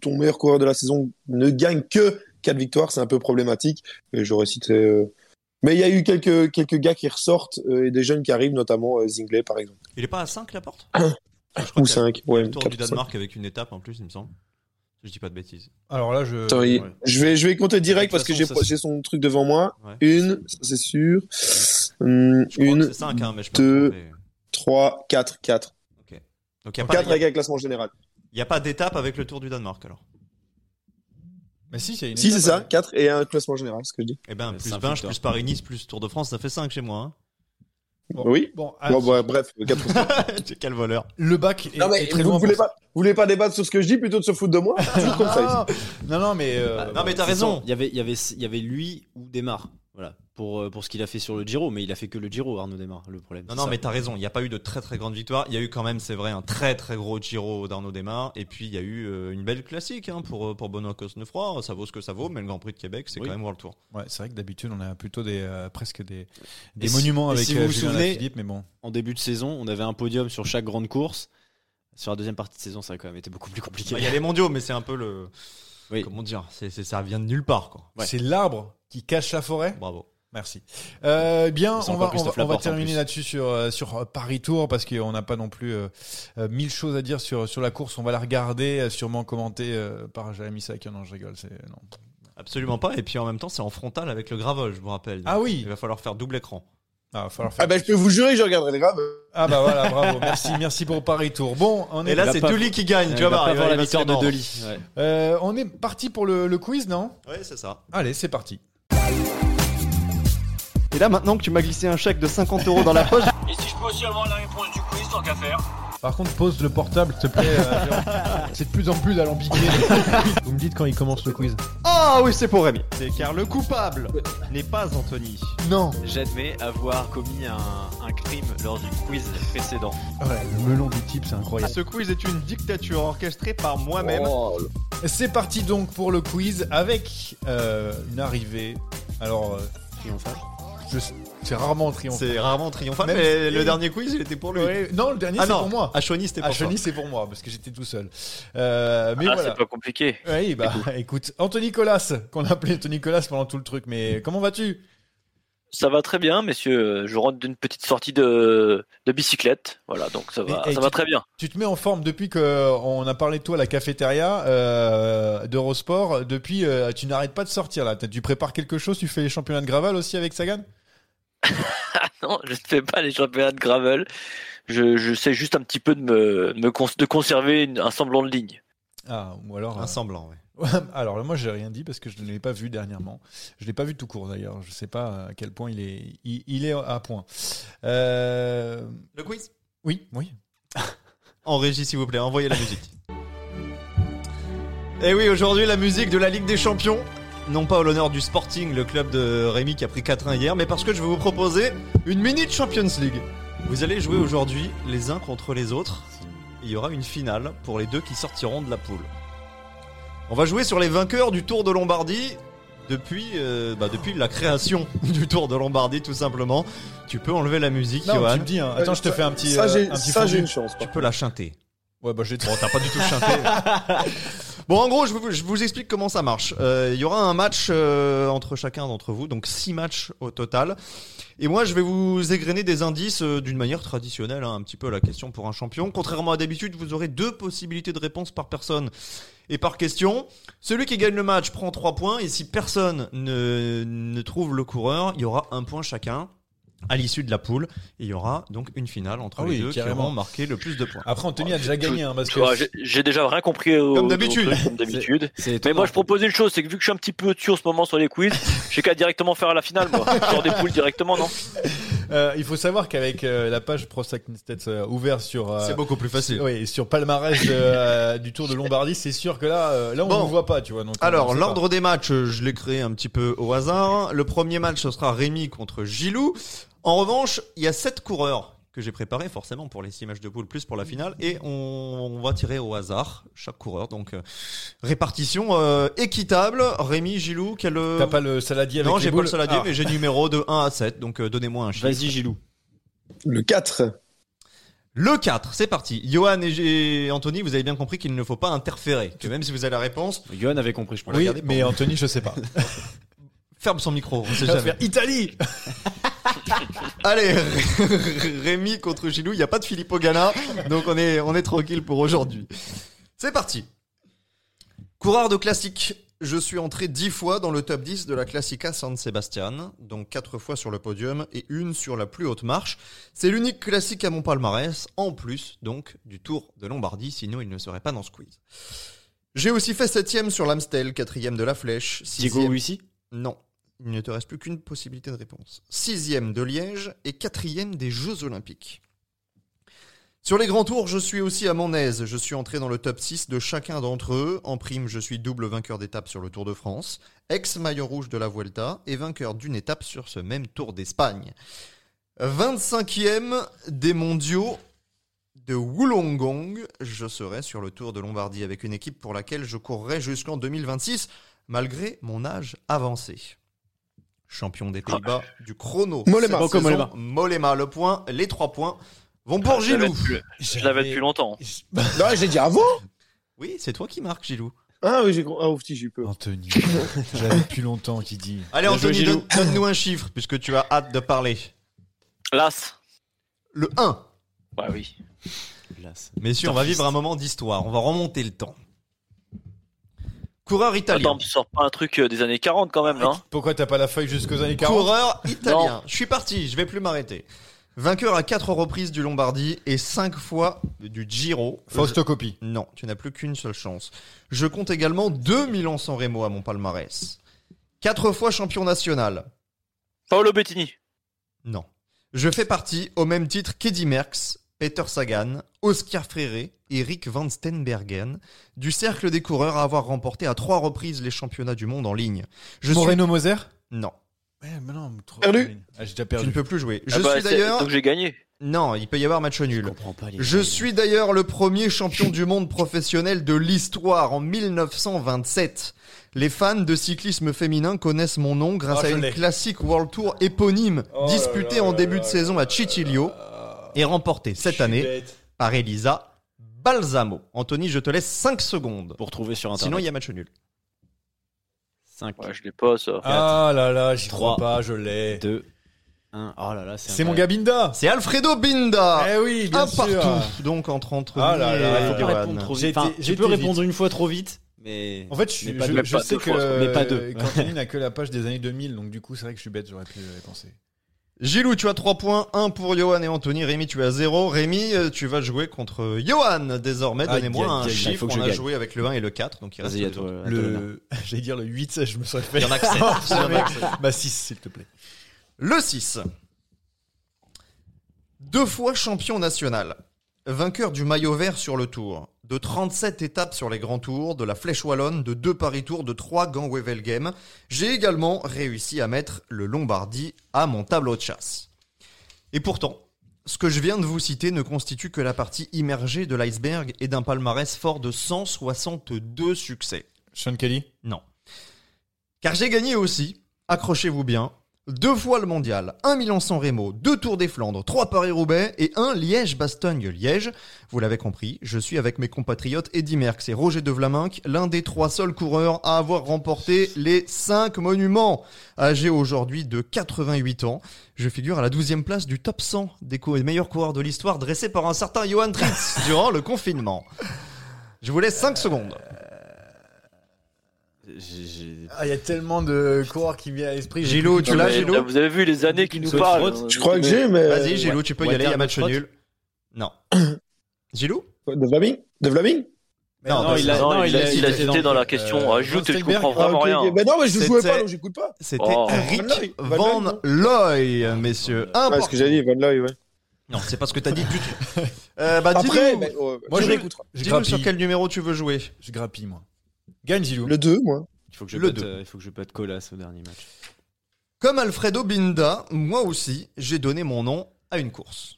ton meilleur coureur de la saison ne gagne que quatre victoires, c'est un peu problématique. Euh, mais il y a eu quelques, quelques gars qui ressortent euh, et des jeunes qui arrivent, notamment euh, Zingley par exemple. Il n'est pas à 5 Laporte? Ou 5, ouais. Tour du Danemark avec une étape en plus, il me semble. Je dis pas de bêtises. Alors là, je. Je, vais, je vais compter direct parce que j'ai son truc devant moi. Une, c'est sûr. Hum, une, hein, deux. 3, 4, 4. 4 pas, avec un classement général. Il n'y a pas d'étape avec le Tour du Danemark alors? Mais si, c'est si, ça, 4 et un classement général, ce que je dis. Eh ben, plus Binge, plus Paris-Nice, plus Tour de France, ça fait 5 chez moi. Hein. Oui. Bon, bon, bah, ah, bref, 4 Quel voleur. Le bac est, non, mais est vous, loin voulez pas, débattre sur ce que je dis plutôt de se foutre de moi? Non, non, mais. Euh, ah, non, mais t'as raison. Il y avait, y avait lui ou Desmar. Pour, euh, pour ce qu'il a fait sur le Giro, mais il a fait que le Giro, Arnaud Desmar, le problème. Non, non, ça. mais t'as raison. Il n'y a pas eu de très très grande victoire. Il y a eu quand même, c'est vrai, un très très gros Giro d'Arnaud Desmar. Et puis il y a eu euh, une belle classique hein, pour, euh, pour Benoît Cosnefroy. Ça vaut ce que ça vaut, mais le Grand Prix de Québec, c'est Oui. quand même World Tour. Ouais, c'est vrai que d'habitude, on a plutôt des, euh, presque des, des Et si- monuments et avec si vous vous souvenez- Philippe, mais bon. En début de saison, on avait un podium sur chaque grande course. Sur la deuxième partie de saison, ça a quand même été beaucoup plus compliqué. Bah, Il y a les mondiaux, mais c'est un peu le. Oui. Comment dire c'est, c'est- Ça vient de nulle part, quoi. Ouais. C'est l'arbre qui cache la forêt. Bravo. Merci. Euh, bien, on va, on va, Christophe on va Laporte, en terminer là-dessus sur, euh, sur euh, Paris Tour parce qu'on n'a pas non plus euh, mille choses à dire sur, sur la course. On va la regarder, sûrement commentée euh, par Jérémy Sac. Non, je rigole. C'est, non. Absolument pas. Et puis en même temps, c'est en frontal avec le Gravol, je vous rappelle. Ah oui. Il va falloir faire double écran. Ah, va falloir faire Ah bah je peux vous jurer que je regarderai le grave. Ah bah voilà, bravo. Merci, merci pour Paris Tour. Bon, on est Et là, c'est Duli qui gagne. Il Tu vas va voir, la victoire de. Ouais. euh, on est parti pour le, le quiz, non? Ouais, c'est ça. Allez, c'est parti. Et là, maintenant que tu m'as glissé un chèque de 50 euros dans la poche, Et si je peux aussi avoir la réponse du quiz, tant qu'à faire Par contre, pose le portable, s'il te plaît. euh, c'est de plus en plus alambiqué. Vous me dites quand il commence le quiz. ah oui, c'est pour Rémi. C'est car le coupable n'est pas Anthony. Non. J'admets avoir commis un, un crime lors du quiz précédent. Ouais, le melon du type, c'est incroyable. Ce quiz est une dictature orchestrée par moi-même. Oh, C'est parti donc pour le quiz avec euh, une arrivée. Alors, euh, Triomphal. Je- c'est rarement triomphal. C'est rarement triomphal, Même mais si- le dernier quiz, il était pour lui. Ouais, non, le dernier Ah c'est pour moi. à Chauny, c'était pour c'est pour moi parce que j'étais tout seul. Euh, mais ah, voilà. c'est pas compliqué. Oui, bah écoute, Anthony Colas, qu'on appelait Anthony Colas pendant tout le truc. Mais comment vas-tu? Ça va très bien, messieurs. Je rentre d'une petite sortie de, de bicyclette. Voilà, donc ça va, ça tu- va très bien. Tu te mets en forme depuis qu'on a parlé de toi à la cafétéria euh, d'Eurosport. Depuis, euh, tu n'arrêtes pas de sortir là. Tu prépares quelque chose Tu fais les championnats de Gravel aussi avec Sagan? Ah non, je ne fais pas les championnats de gravel. Je, je sais juste un petit peu de me, me cons- de conserver une- un semblant de ligne. Ah, ou alors. Un euh, semblant, ouais. Alors moi j'ai rien dit parce que je ne l'ai pas vu dernièrement. Je l'ai pas vu tout court d'ailleurs. Je sais pas à quel point il est, il, il est à point. Euh, Le quiz? Oui, oui. En régie, s'il vous plaît, envoyez la musique. Et oui, aujourd'hui, la musique de la Ligue des Champions. Non pas au l'honneur du Sporting, le club de Rémi qui a pris 4-1 hier, mais parce que je vais vous proposer une mini Champions League. Vous allez jouer aujourd'hui les uns contre les autres. Il y aura une finale pour les deux qui sortiront de la poule. On va jouer sur les vainqueurs du Tour de Lombardie depuis, euh, bah, depuis la création du Tour de Lombardie, tout simplement. Tu peux enlever la musique, Non, Johan. tu me dis. hein. Attends, je te fais un petit. Ça, euh, j'ai un petit ça, j'ai fondu. une chance. Tu peux la chanter. Ouais, bah j'ai. Bon, t'as pas du tout chanté. bon, en gros, je vous, je vous explique comment ça marche. Euh, Il y aura un match euh, entre chacun d'entre vous, donc six matchs au total. Et moi, je vais vous égrener des indices euh, d'une manière traditionnelle, hein, un petit peu la question pour un champion. Contrairement à d'habitude, vous aurez deux possibilités de réponse par personne et par question. Celui qui gagne le match prend trois points, et si personne ne, ne trouve le coureur, il y aura un point chacun. À l'issue de la poule, Et il y aura donc une finale entre Ah les oui, deux qui carrément. auront marqué le plus de points. Après, Anthony a déjà gagné, hein, parce que. Ouais, j'ai- déjà rien compris au, Comme d'habitude. Mais moi, je propose une chose, c'est que vu que je suis un petit peu dessus en ce moment sur les quiz, j'ai qu'à directement faire à la finale, moi. Sur des poules directement, non? Euh, il faut savoir qu'avec euh, la page Pro Cycling Stats euh, ouverte sur. euh, C'est beaucoup plus facile. Oui, sur palmarès euh, du Tour de Lombardie, c'est sûr que là, euh, là on Bon. ne voit pas, tu vois. donc, Alors, l'ordre des matchs, je l'ai créé un petit peu au hasard. Le premier match, ce sera Rémi contre Gilou. En revanche, il y a sept coureurs que j'ai préparés forcément pour les six matchs de poule plus pour la finale et on, on va tirer au hasard chaque coureur. Donc euh, répartition euh, équitable. Rémi, Gilou, quel euh. T'as pas le saladier avec Non, j'ai pas le saladier, Ah. mais j'ai numéro de 1 à 7. Donc euh, donnez-moi un chiffre. Vas-y, Gilou. Le 4. Le 4, c'est parti. Johan et Anthony, vous avez bien compris qu'il ne faut pas interférer. Que même si vous avez la réponse, Johan avait compris, je pense. Oui, mais. Anthony, je sais pas. ferme son micro. On sait jamais. faire Italie Allez, Rémi contre Gilou, il n'y a pas de Filippo Ganna, donc on est, on est tranquille pour aujourd'hui. C'est parti. Coureur de classique, je suis entré 10 fois dans le top 10 de la Classica San Sebastian, donc 4 fois sur le podium et une sur la plus haute marche. C'est l'unique classique à mon palmarès, en plus donc du Tour de Lombardie, sinon il ne serait pas dans ce quiz. J'ai aussi fait 7ème sur l'Amstel, 4ème de la Flèche, Diego 6ème Uissi non. Il ne te reste plus qu'une possibilité de réponse. Sixième de Liège et quatrième des Jeux Olympiques. Sur les grands tours, je suis aussi à mon aise. Je suis entré dans le top 6 de chacun d'entre eux. En prime, je suis double vainqueur d'étape sur le Tour de France, ex-maillot rouge de la Vuelta et vainqueur d'une étape sur ce même Tour d'Espagne. 25e des mondiaux de Wollongong. Je serai sur le Tour de Lombardie avec une équipe pour laquelle je courrai jusqu'en 2026 malgré mon âge avancé. Champion des Pays-Bas du chrono. Mollema. saison. Mollema. Mollema, le point, les trois points vont pour Gilou. depuis- Je l'avais depuis longtemps. Non, j'ai dit avant. Oui, c'est toi qui marques, Gilou. Ah oui, j'ai ah, ouf, si, j'ai eu peur. Anthony, j'avais depuis longtemps qui dit. Allez, Anthony, donne- donne-nous un chiffre, puisque tu as hâte de parler. Las. Le 1. Bah oui. Las. Messieurs, on va vivre un moment d'histoire. On va remonter le temps. Coureur italien. Attends, sort pas un truc euh, des années 40 quand même, non Pourquoi t'as pas la feuille jusqu'aux années 40 Coureur italien. Non. Je suis parti, je vais plus m'arrêter. Vainqueur à quatre reprises du Lombardie et cinq fois du Giro. Fausto copie. Non, tu n'as plus qu'une seule chance. Je compte également deux Milan-San Remo à mon palmarès. Quatre fois champion national. Paolo Bettini. Non. Je fais partie, au même titre qu'Eddie Merckx, Peter Sagan, Oscar Freire, Eric Van Stenbergen, du cercle des coureurs à avoir remporté à trois reprises les championnats du monde en ligne. Je suis- Moreno Moser Non. Ouais, mais non, trop- Perdu Ah, j'ai déjà Tu perdu. ne peux plus jouer. Je Ah bah, suis d'ailleurs. Donc j'ai gagné. Non, il peut y avoir match Je nul. comprends pas les Je suis d'ailleurs le premier champion du monde professionnel de l'histoire en 1927. Les fans de cyclisme féminin connaissent mon nom grâce Ah, à je une classique World Tour éponyme Oh disputée là en là début là de là saison à Cicilio et remportée cette année par Elisa Balsamo. Anthony, je te laisse 5 secondes. Pour trouver sur internet. Sinon, il y a match nul. 5, Ouais, je l'ai pas ça. Ah là là, j'y crois pas, je l'ai. 2, 1. Oh là là, c'est mon gars Binda C'est Alfredo Binda. Eh oui, bien Un sûr partout. Donc entre Anthony Ah là là, faut Faut pas répondre trop J'ai vite. Enfin, tu peux répondre vite. une fois trop vite, mais. En fait, je, Mais je- sais que mais pas deux. Quentin n'a que la page des années 2000, donc du coup, c'est vrai que je suis bête, j'aurais pu y penser. Gilou, tu as 3 points, 1 pour Johan et Anthony. Rémi, tu as 0. Rémi, euh, tu vas jouer contre Johan désormais. Donnez-moi un chiffre. faut que On je a gagne. joué avec le 1 et le 4, donc il reste. Le... J'allais dire le 8, ça, je me serais fait. Il y en a que 7. Il y en a que sept. bah 6, s'il te plaît. Le 6. Deux fois champion national. Vainqueur du maillot vert sur le tour. De 37 étapes sur les grands tours, de la Flèche Wallonne, de deux Paris-Tours, de trois Gand Wevelgem. J'ai également réussi à mettre le Lombardie à mon tableau de chasse. Et pourtant, ce que je viens de vous citer ne constitue que la partie immergée de l'iceberg et d'un palmarès fort de 162 succès. Sean Kelly? Non. Car j'ai gagné aussi, accrochez-vous bien, deux fois le mondial, un Milan-San Remo, deux Tours des Flandres, trois Paris-Roubaix et un Liège-Bastogne-Liège. Vous l'avez compris, je suis avec mes compatriotes Eddy Merckx et Roger de Vlaminck, l'un des trois seuls coureurs à avoir remporté les cinq monuments. Âgé aujourd'hui de 88 ans, je figure à la 12e place du top 100 des meilleurs coureurs de l'histoire dressé par un certain Johan Tritz durant le confinement. Je vous laisse 5 secondes. Ah, il y a tellement de coureurs qui me viennent à l'esprit. plus- tu l'as, mais, Gilou là, Vous avez vu les années qui nous parlent. frotte. Je crois que j'ai, mais. Vas-y, Gilou, tu peux y aller, il y a match nul. Non. Gilou De Vlaming? De Vlaming? Mais Non, non, il a- Non, non, il, il a, a- il a il a- cité dans la question. Euh, Ajoute, je comprends Ah, vraiment ok, rien. ok. Bah non, mais je jouais pas, donc j'écoute pas. C'était Oh. Rick Van Looy, Van Looy, messieurs. Ouais, pour- ce que j'ai dit, Van Looy, ouais. Non, c'est pas ce que t'as dit du tout. Euh, bah, Après, dis-nous, bah, Moi, tu je- dis-nous sur quel numéro tu veux jouer. Je grappille, moi. Gagne, Gilou. Le 2, moi. Il faut que je Le pète, deux. euh, il faut que je pète Colas au dernier match. Comme Alfredo Binda, moi aussi, j'ai donné mon nom à une course.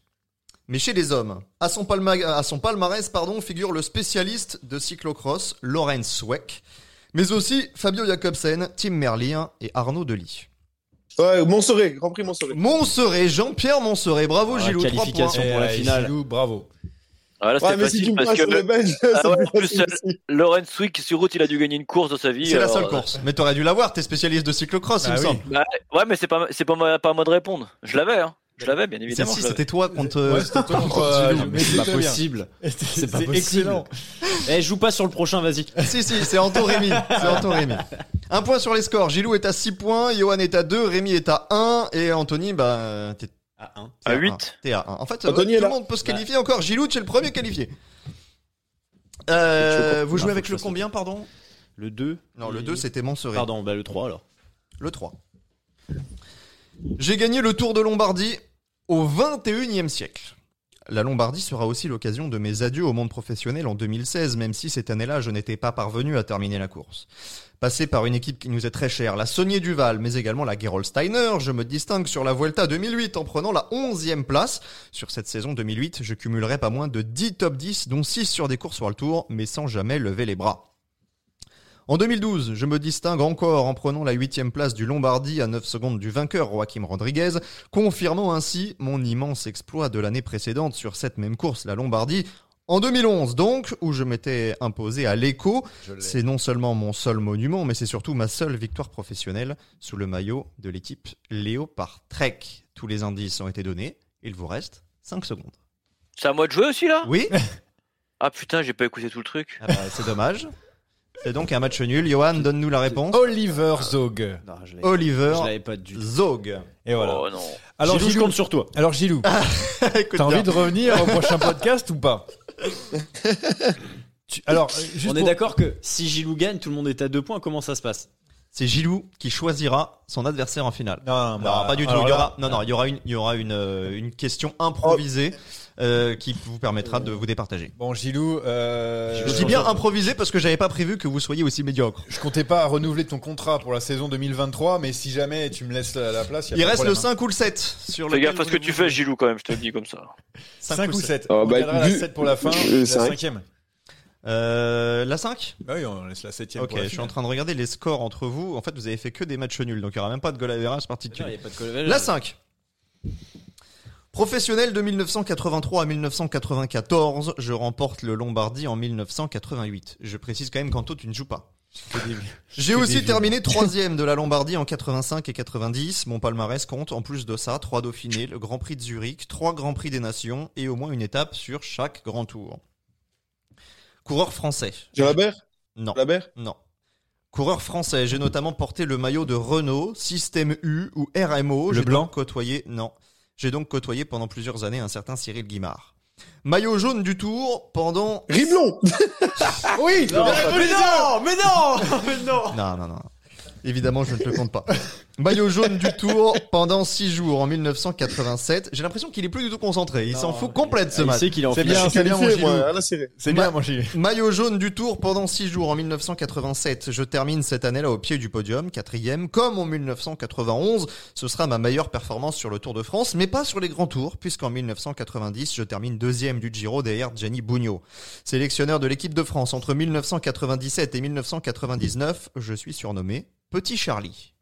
Mais chez les hommes, à son, palma- à son palmarès pardon, figure le spécialiste de cyclocross, Lorenz Sweck, mais aussi Fabio Jacobsen, Tim Merlier et Arnaud Delis. Ouais, Montserrat, Grand Prix Montserrat. Montserrat, Jean-Pierre Montserrat, bravo Ah, Gilou, trois qualification. points. Pour la finale. Gilou, bravo. Ah, là, Ouais, si tu me parce que Ah ouais, en plus. Lorenz Wick sur route, il a dû gagner une course dans sa vie. C'est la seule euh, course. Mais t'aurais dû l'avoir, t'es spécialiste de cyclocross, il Ah me semble. bah, ouais, mais c'est pas, c'est pas, à moi de répondre. Je l'avais, hein. Je l'avais, bien évidemment. L'avais. c'était toi contre. Ouais, c'était toi contre, euh, mais C'est pas possible. C'est C'est pas possible. excellent. Eh, joue pas sur le prochain, vas-y. si, si, c'est Anto Rémi. C'est Anto Rémi. Un point sur les scores. Gilou est à 6 points, Johan est à 2, Rémi est à 1 et Anthony, bah, t'es À 1. t'es À un. 8. T'es à 1. En fait, Anthony est tout le là. monde peut se qualifier encore. Gilou, tu es le premier qualifié. Euh, vous Non, jouez faut avec que je le combien, pardon? Le 2. Non, le 2, c'était Montserrat. Pardon, bah le 3 alors. Le 3. J'ai gagné le Tour de Lombardie au 21e siècle. La Lombardie sera aussi l'occasion de mes adieux au monde professionnel en 2016, même si cette année-là, je n'étais pas parvenu à terminer la course. Passé par une équipe qui nous est très chère, la Saunier Duval, mais également la Gerolsteiner, je me distingue sur la Vuelta 2008 en prenant la 11e place. Sur cette saison 2008, je cumulerai pas moins de 10 top 10, dont 6 sur des courses sur le Tour, mais sans jamais lever les bras. En 2012, je me distingue encore en prenant la huitième place du Lombardie à 9 secondes du vainqueur Joaquim Rodriguez, confirmant ainsi mon immense exploit de l'année précédente sur cette même course, la Lombardie. En 2011 donc, où je m'étais imposé à l'écho, c'est non seulement mon seul monument, mais c'est surtout ma seule victoire professionnelle sous le maillot de l'équipe Léopard Trek. Tous les indices ont été donnés, il vous reste 5 secondes. C'est à moi de jouer aussi, là? Oui Ah putain, j'ai pas écouté tout le truc. Ah bah, C'est dommage. C'est donc un match nul. Johan, donne-nous la réponse. Oliver Zog. Non, je l'avais- Oliver je l'avais pas du tout. Zog. Et voilà. Oh non. Alors, Gilou, je compte sur toi. alors Gilou, t'as envie de revenir au prochain podcast ou pas? Tu- Alors, euh, juste On est pour- d'accord que si Gilou gagne, tout le monde est à deux points. Comment ça se passe? C'est Gilou qui choisira son adversaire en finale. Non, non, Non, bah, pas du tout. alors Il y là- aura, non, non, il y aura une, il y aura une, euh, une question improvisée euh, qui vous permettra de vous départager. Bon, Gilou, euh, Je dis bien improvisé parce que j'avais pas prévu que vous soyez aussi médiocre. Je comptais pas renouveler ton contrat pour la saison 2023, mais si jamais tu me laisses la, la place, y a Il pas de reste le problème, hein. 5 ou le 7 sur Fais lequel gaffe à ce que tu fais, Gilou, quand même, je te le dis comme ça. 5 ou 7. Oh, on bah, gardera la vu- 7 pour la fin, Euh, la cinq. cinquième. Euh, la 5 Bah oui, on laisse la 7 Ok, je suis en train de regarder les scores entre vous. En fait, vous avez fait que des matchs nuls, donc il y aura même pas de goal average particulier. a pas de col- La 5. Professionnel de 1983 à 1994, je remporte le Lombardie en 1988. Je précise quand même qu'Anto, tu ne joues pas. J'ai aussi terminé troisième de la Lombardie en 85 et 90. Mon palmarès compte en plus de ça trois Dauphinés, le Grand Prix de Zurich, trois Grands Prix des Nations et au moins une étape sur chaque Grand Tour. Coureur français. Jalabert Non. Jalabert Non. Coureur français, j'ai notamment porté le maillot de Renault, Système U ou RMO. Le J'ai blanc? côtoyé, non. J'ai donc côtoyé pendant plusieurs années un certain Cyril Guimard. Maillot jaune du Tour pendant. Riblon Oui, Non, mais non, mais non, mais non. Non, non, non. Évidemment, je ne te le compte pas. Maillot jaune du Tour pendant 6 jours en 1987. J'ai l'impression qu'il est plus du tout concentré. Il s'en fout complète ce Il match. sait qu'il est en C'est bien, c'est bien. C'est bien, mon. Maillot jaune du Tour pendant 6 jours en 1987. Je termine cette année-là au pied du podium, quatrième. Comme en 1991, ce sera ma meilleure performance sur le Tour de France, mais pas sur les grands tours, puisqu'en 1990, je termine deuxième du Giro derrière Gianni Bugno. Sélectionneur de l'équipe de France entre 1997 et 1999, je suis surnommé Petit Charlie.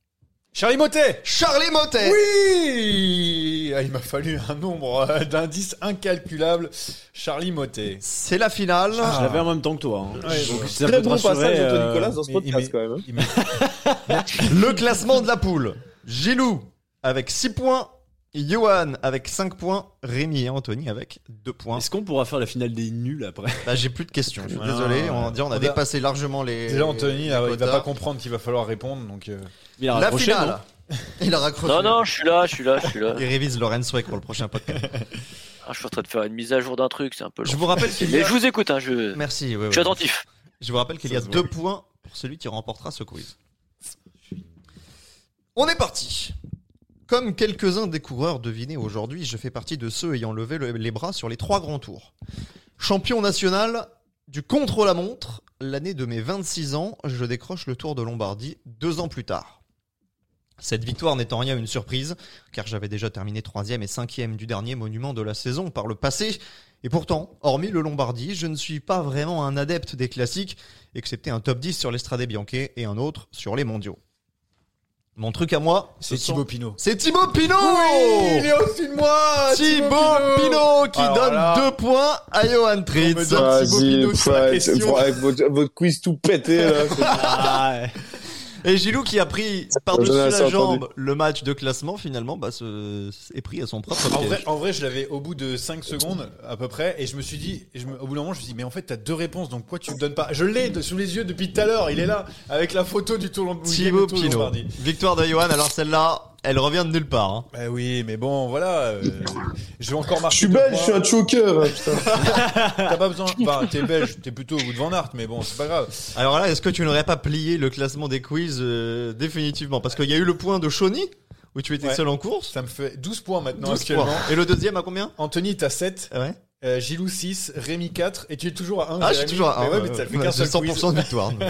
Charlie Motet Charlie Motet Oui Ah, Il m'a fallu un nombre euh, d'indices incalculables. Charlie Motet. C'est la finale. Je l'avais en même temps que toi. hein. Ouais, Donc, ça Très peut te bon passage d'Anthony euh, Nicolas dans ce mais- podcast mais- quand même. hein. Le classement de la poule. Gilou avec 6 points. Johan avec 5 points. Rémi et Anthony avec 2 points. Est-ce qu'on pourra faire la finale des nuls après? Bah, j'ai plus de questions. Je suis Ah, désolé. On, dit, on a on a- dépassé largement les. Déjà, Anthony, les là, il va pas comprendre qu'il va falloir répondre. Donc, euh, Il a La finale. Il a raccroché. Non, non, je suis là, je suis là, je suis là. Il révise Lorenz Weck pour le prochain podcast. Ah, je suis en train de faire une mise à jour d'un truc, c'est un peu long. Je vous rappelle qu'il y Mais a. je vous écoute, hein, je, Merci. ouais, je suis attentif. Je vous rappelle qu'il y a Ça se 2 voit. points pour celui qui remportera ce quiz. On est parti. Comme quelques-uns des coureurs devinés aujourd'hui, je fais partie de ceux ayant levé le- les bras sur les trois grands tours. Champion national du contre-la-montre, l'année de mes 26 ans, je décroche le Tour de Lombardie deux ans plus tard. Cette victoire en rien une surprise, car j'avais déjà terminé troisième et cinquième du dernier monument de la saison par le passé. Et pourtant, hormis le Lombardie, je ne suis pas vraiment un adepte des classiques, excepté un top 10 sur l'Estrade Bianche et un autre sur les mondiaux. Mon truc à moi, c'est ce Thibaut Pinot. C'est Thibaut Pinot Oui, il est au-dessus de moi Thibaut Pinot qui Alors donne là, deux points à Johan Tritz. Vas-y, votre, votre quiz tout pété là. Et Gilou qui a pris par-dessus la jambe le match de classement, finalement, bah, se... est pris à son propre En piège. vrai, en vrai, je l'avais au bout de 5 secondes à peu près, et je me suis dit, et je me- au bout d'un moment, je me suis dit, mais en fait, t'as deux réponses, donc pourquoi tu me donnes pas? Je l'ai de- sous les yeux depuis tout à l'heure, il est là, avec la photo du Tour. Thibaut Pinot. Victoire de Johan, alors celle-là, elle revient de nulle part. hein. Bah oui, mais bon, voilà. euh, je vais encore marquer. Je suis deux belge, points. je suis un choker. hein, putain. T'as pas besoin. Enfin, t'es belge, t'es plutôt au bout de Van Aert, mais bon, c'est pas grave. Alors là, est-ce que tu n'aurais pas plié le classement des quiz euh, définitivement? Parce qu'il y a eu le point de Shawnee, où tu étais Ouais. seul en course. Ça me fait 12 points maintenant 12 actuellement. points. Et le deuxième à combien? Anthony, t'as 7. Ah ouais Euh, Gilou 6, Rémi 4, et tu es toujours à 1. Ah, je suis toujours à Mais un, ouais, ouais, mais ça ouais. fait Ouais, qu'un j'ai seul quiz. 100% de victoire.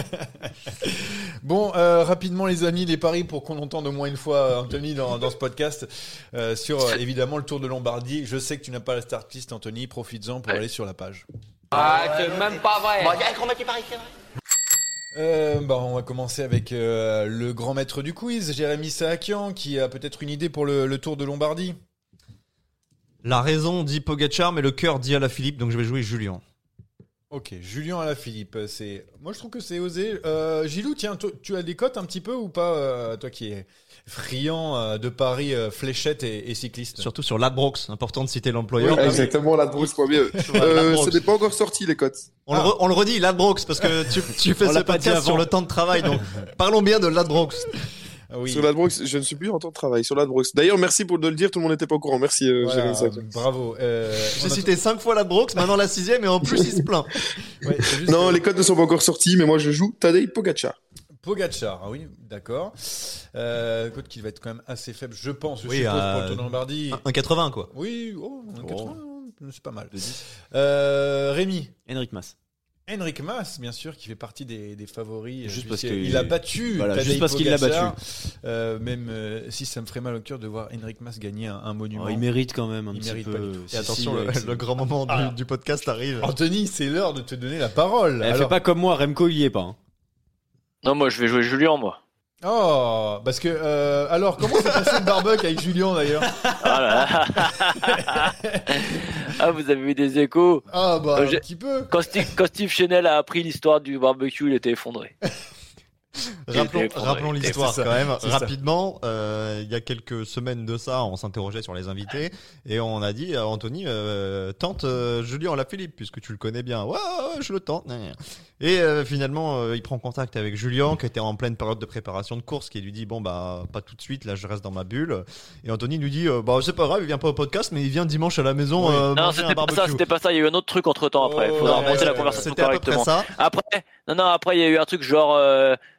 Bon, euh, rapidement les amis, les paris pour qu'on entende au moins une fois euh, Anthony dans, dans ce podcast euh, sur euh, évidemment le Tour de Lombardie. Je sais que tu n'as pas la start list Anthony, profites-en pour aller sur la page. Ah, c'est même pas vrai. Euh, bah, on va commencer avec euh, le grand maître du quiz, Jérémy Saakian, qui a peut-être une idée pour le, le Tour de Lombardie. La raison dit Pogachar, mais le cœur dit Alaphilippe, donc je vais jouer Julien. Ok, Julien à la Philippe, c'est. Moi, je trouve que c'est osé. Euh, Gilou, tiens, tu as des cotes un petit peu ou pas, euh, toi qui es friand euh, de Paris, euh, fléchette et, et cycliste? Surtout sur Ladbrokes, important de citer l'employeur. Ouais, exactement, la Bruce, pas mieux. Sur la Euh, Ladbrokes. ça n'est pas encore sorti, les cotes. On, le re- on le redit, Ladbrokes, parce que tu, tu fais On ce l'a podcast sur le temps de travail, donc parlons bien de Ladbrokes. Ah oui. Sur l'Adbrox, je ne suis plus en temps de travail. Sur l'Adbrox. D'ailleurs, merci pour de le dire, tout le monde n'était pas au courant. Merci, euh, Voilà, bravo. Euh, J'ai cité cinq fois Ladbrokes, maintenant la sixième, et en plus il se plaint. ouais, c'est juste Non, que- les cotes ne sont pas encore sorties, mais moi je joue Tadej Pogacar. Pogacar, ah oui, d'accord. Euh, cote qui va être quand même assez faible, je pense. Je Oui, suppose euh, pour le Tour de Lombardie. Un 80 quoi. Oui, oh, un Oh. 80, c'est pas mal. Euh, Rémi. Henrik Mas. Henrik Mas, bien sûr, qui fait partie des, des favoris. euh, Juste parce puisqu'il que- il a battu. Voilà, juste parce qu'il l'a Pogacar. Euh, même euh, si ça me ferait mal au cœur de voir Henrik Mas gagner un, un monument. Oh, il mérite quand même un Il petit mérite peu. pas du tout. Si, Et si, attention, le, grand moment du, Ah. du podcast arrive. Anthony, c'est l'heure de te donner la parole. Elle fait Alors- pas comme moi, Remco il y est pas. hein. Non, moi je vais jouer Julien, moi. Oh, parce que euh, alors comment s'est passé le barbecue avec Julien d'ailleurs? Ah, là là. ah, vous avez eu des échos. Ah bah Euh, un j'ai- petit peu. Quand Steve, quand Steve Chenel a appris l'histoire du barbecue, il était effondré. Rappelons, rappelons l'histoire quand même rapidement. Euh, il y a quelques semaines de ça, on s'interrogeait sur les invités et on a dit à Anthony euh, tente euh, Julien Lafilippe puisque tu le connais bien. Ouais, ouais, je le tente. Et euh, finalement, euh, il prend contact avec Julien qui était en pleine période de préparation de course, qui lui dit bon bah pas tout de suite, là je reste dans ma bulle. Et Anthony lui dit euh, bah c'est pas grave, il vient pas au podcast, mais il vient dimanche à la maison Oui. euh, Non, manger un c'était pas ça, c'était pas ça. Il y a eu un autre truc entre temps après. Oh, Faudra ouais, remonter la ouais, conversation C'était à peu près correctement. ça. Après, non, non, après, il y a eu un truc genre,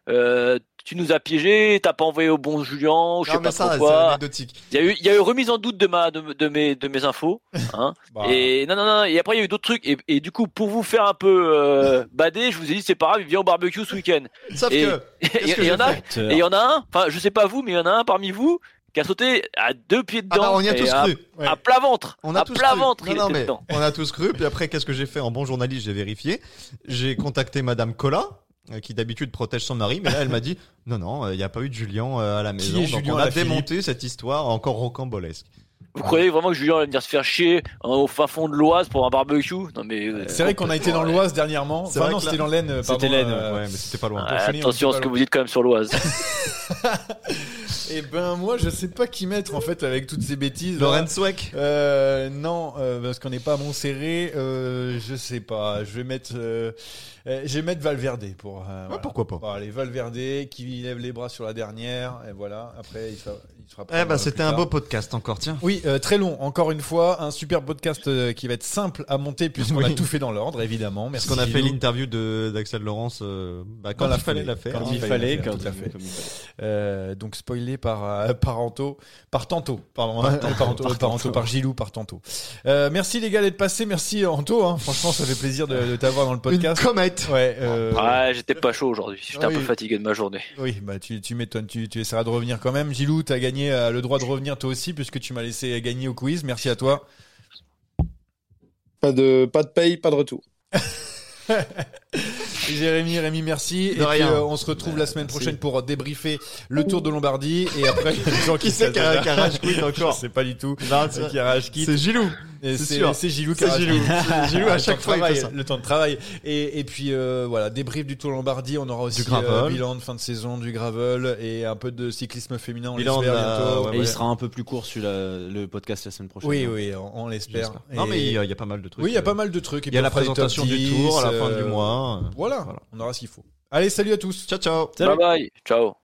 euh, tu nous as piégés, t'as pas envoyé au bon Julien, je sais pas ça, trop c'est quoi. anecdotique. Il y a eu, il y a eu remise en doute de ma, de, de mes, de mes infos, hein. Bah, Et non, non, non. Et après, il y a eu d'autres trucs. Et, et du coup, pour vous faire un peu euh, bader, je vous ai dit, c'est pas grave, il vient au barbecue ce week-end. Sauf Et- que il y en a, et il y en a un. Enfin, je sais pas vous, mais il y en a un parmi vous qui a sauté à deux pieds Ah dedans. bah, on y a tous à, cru. Ouais. à plat ventre. On a à tous plat cru. ventre, Non, non, mais on a tous cru. Puis après, qu'est-ce que j'ai fait en bon journaliste J'ai vérifié. J'ai contacté Madame Cola, qui d'habitude protège son mari, mais là, elle m'a dit non, non, il n'y a pas eu de Julien euh, à la Qui maison. Donc Julien on a démonté cette histoire encore rocambolesque. Vous croyez vraiment que Julien allait venir se faire chier hein, au fin fond de l'Oise pour un barbecue? Non mais euh, C'est vrai qu'on a été dans l'Oise dernièrement. C'est Enfin vrai non, c'était dans l'Aisne. euh, C'était l'Aisne, euh, ouais, mais c'était pas loin. Finir, attention on à ce que vous dites quand même sur l'Oise. Eh ben moi, je sais pas qui mettre en fait avec toutes ces bêtises. là. Lorenz Sweck. Euh, non, euh, parce qu'on n'est pas à Montserrat. Euh, je sais pas. Je vais mettre, euh, euh, je vais mettre Valverde pour. euh, voilà. pourquoi pas. Bon, allez, Valverde qui lève les bras sur la dernière et voilà. Après, il, fa- il. Eh ben, euh, c'était un beau podcast encore, tiens. Oui, euh, très long. Encore une fois, un super podcast euh, qui va être simple à monter puisqu'on a Oui. tout fait dans l'ordre, évidemment. Merci. Parce qu'on a fait l'interview de d'Axel Laurence euh, bah, quand Dans la il fallait la faire. Quand Comme il fallait quand tout à fait. comme il fallait. Euh, donc spoilé par euh, par Anto, par Tanto, pardon, hein, par, Anto, par, Anto, par Gilou, par Tanto. Euh, merci les gars d'être passés, merci Anto. Hein. Franchement, ça fait plaisir de, de t'avoir dans le Une podcast. Ouais, euh, Ouais, j'étais pas chaud aujourd'hui. J'étais Oui. un peu fatigué de ma journée. oui, bah tu, tu m'étonnes, tu, tu essaieras de revenir quand même. Gilou, t'as gagné euh, le droit de revenir toi aussi puisque tu m'as laissé gagner au quiz. Merci à toi. Pas de, pas de paye, pas de retour. Jérémy, Rémi, merci. De et rien. puis euh, on se retrouve la semaine Merci. prochaine pour débriefer le Tour de Lombardie et après les gens Qui c'est qui a, qui a quit encore Je sais pas du tout. Non, c'est- Qui a. C'est Gilou. C'est C'est sûr. c'est Gilou qui C'est a Gilou. C'est Gilou, à chaque de fois, il travail. Le temps de travail. Et, et puis, euh, voilà, débrief du Tour Lombardie. On aura aussi Du gravel. euh, bilan de fin de saison, du gravel et un peu de cyclisme féminin. On Bilan de l'espère la- bientôt. ouais, Et ouais. il sera un peu plus court sur la- le podcast la semaine prochaine. Oui, oui, on, on l'espère. Non, mais il y, a, il pas mal de trucs. Oui, il y a euh, pas mal de trucs. Il y a la présentation du 10, tour à la fin euh, du mois. Voilà, on aura ce qu'il faut. Allez, salut à tous. Ciao, ciao. Bye bye. Ciao.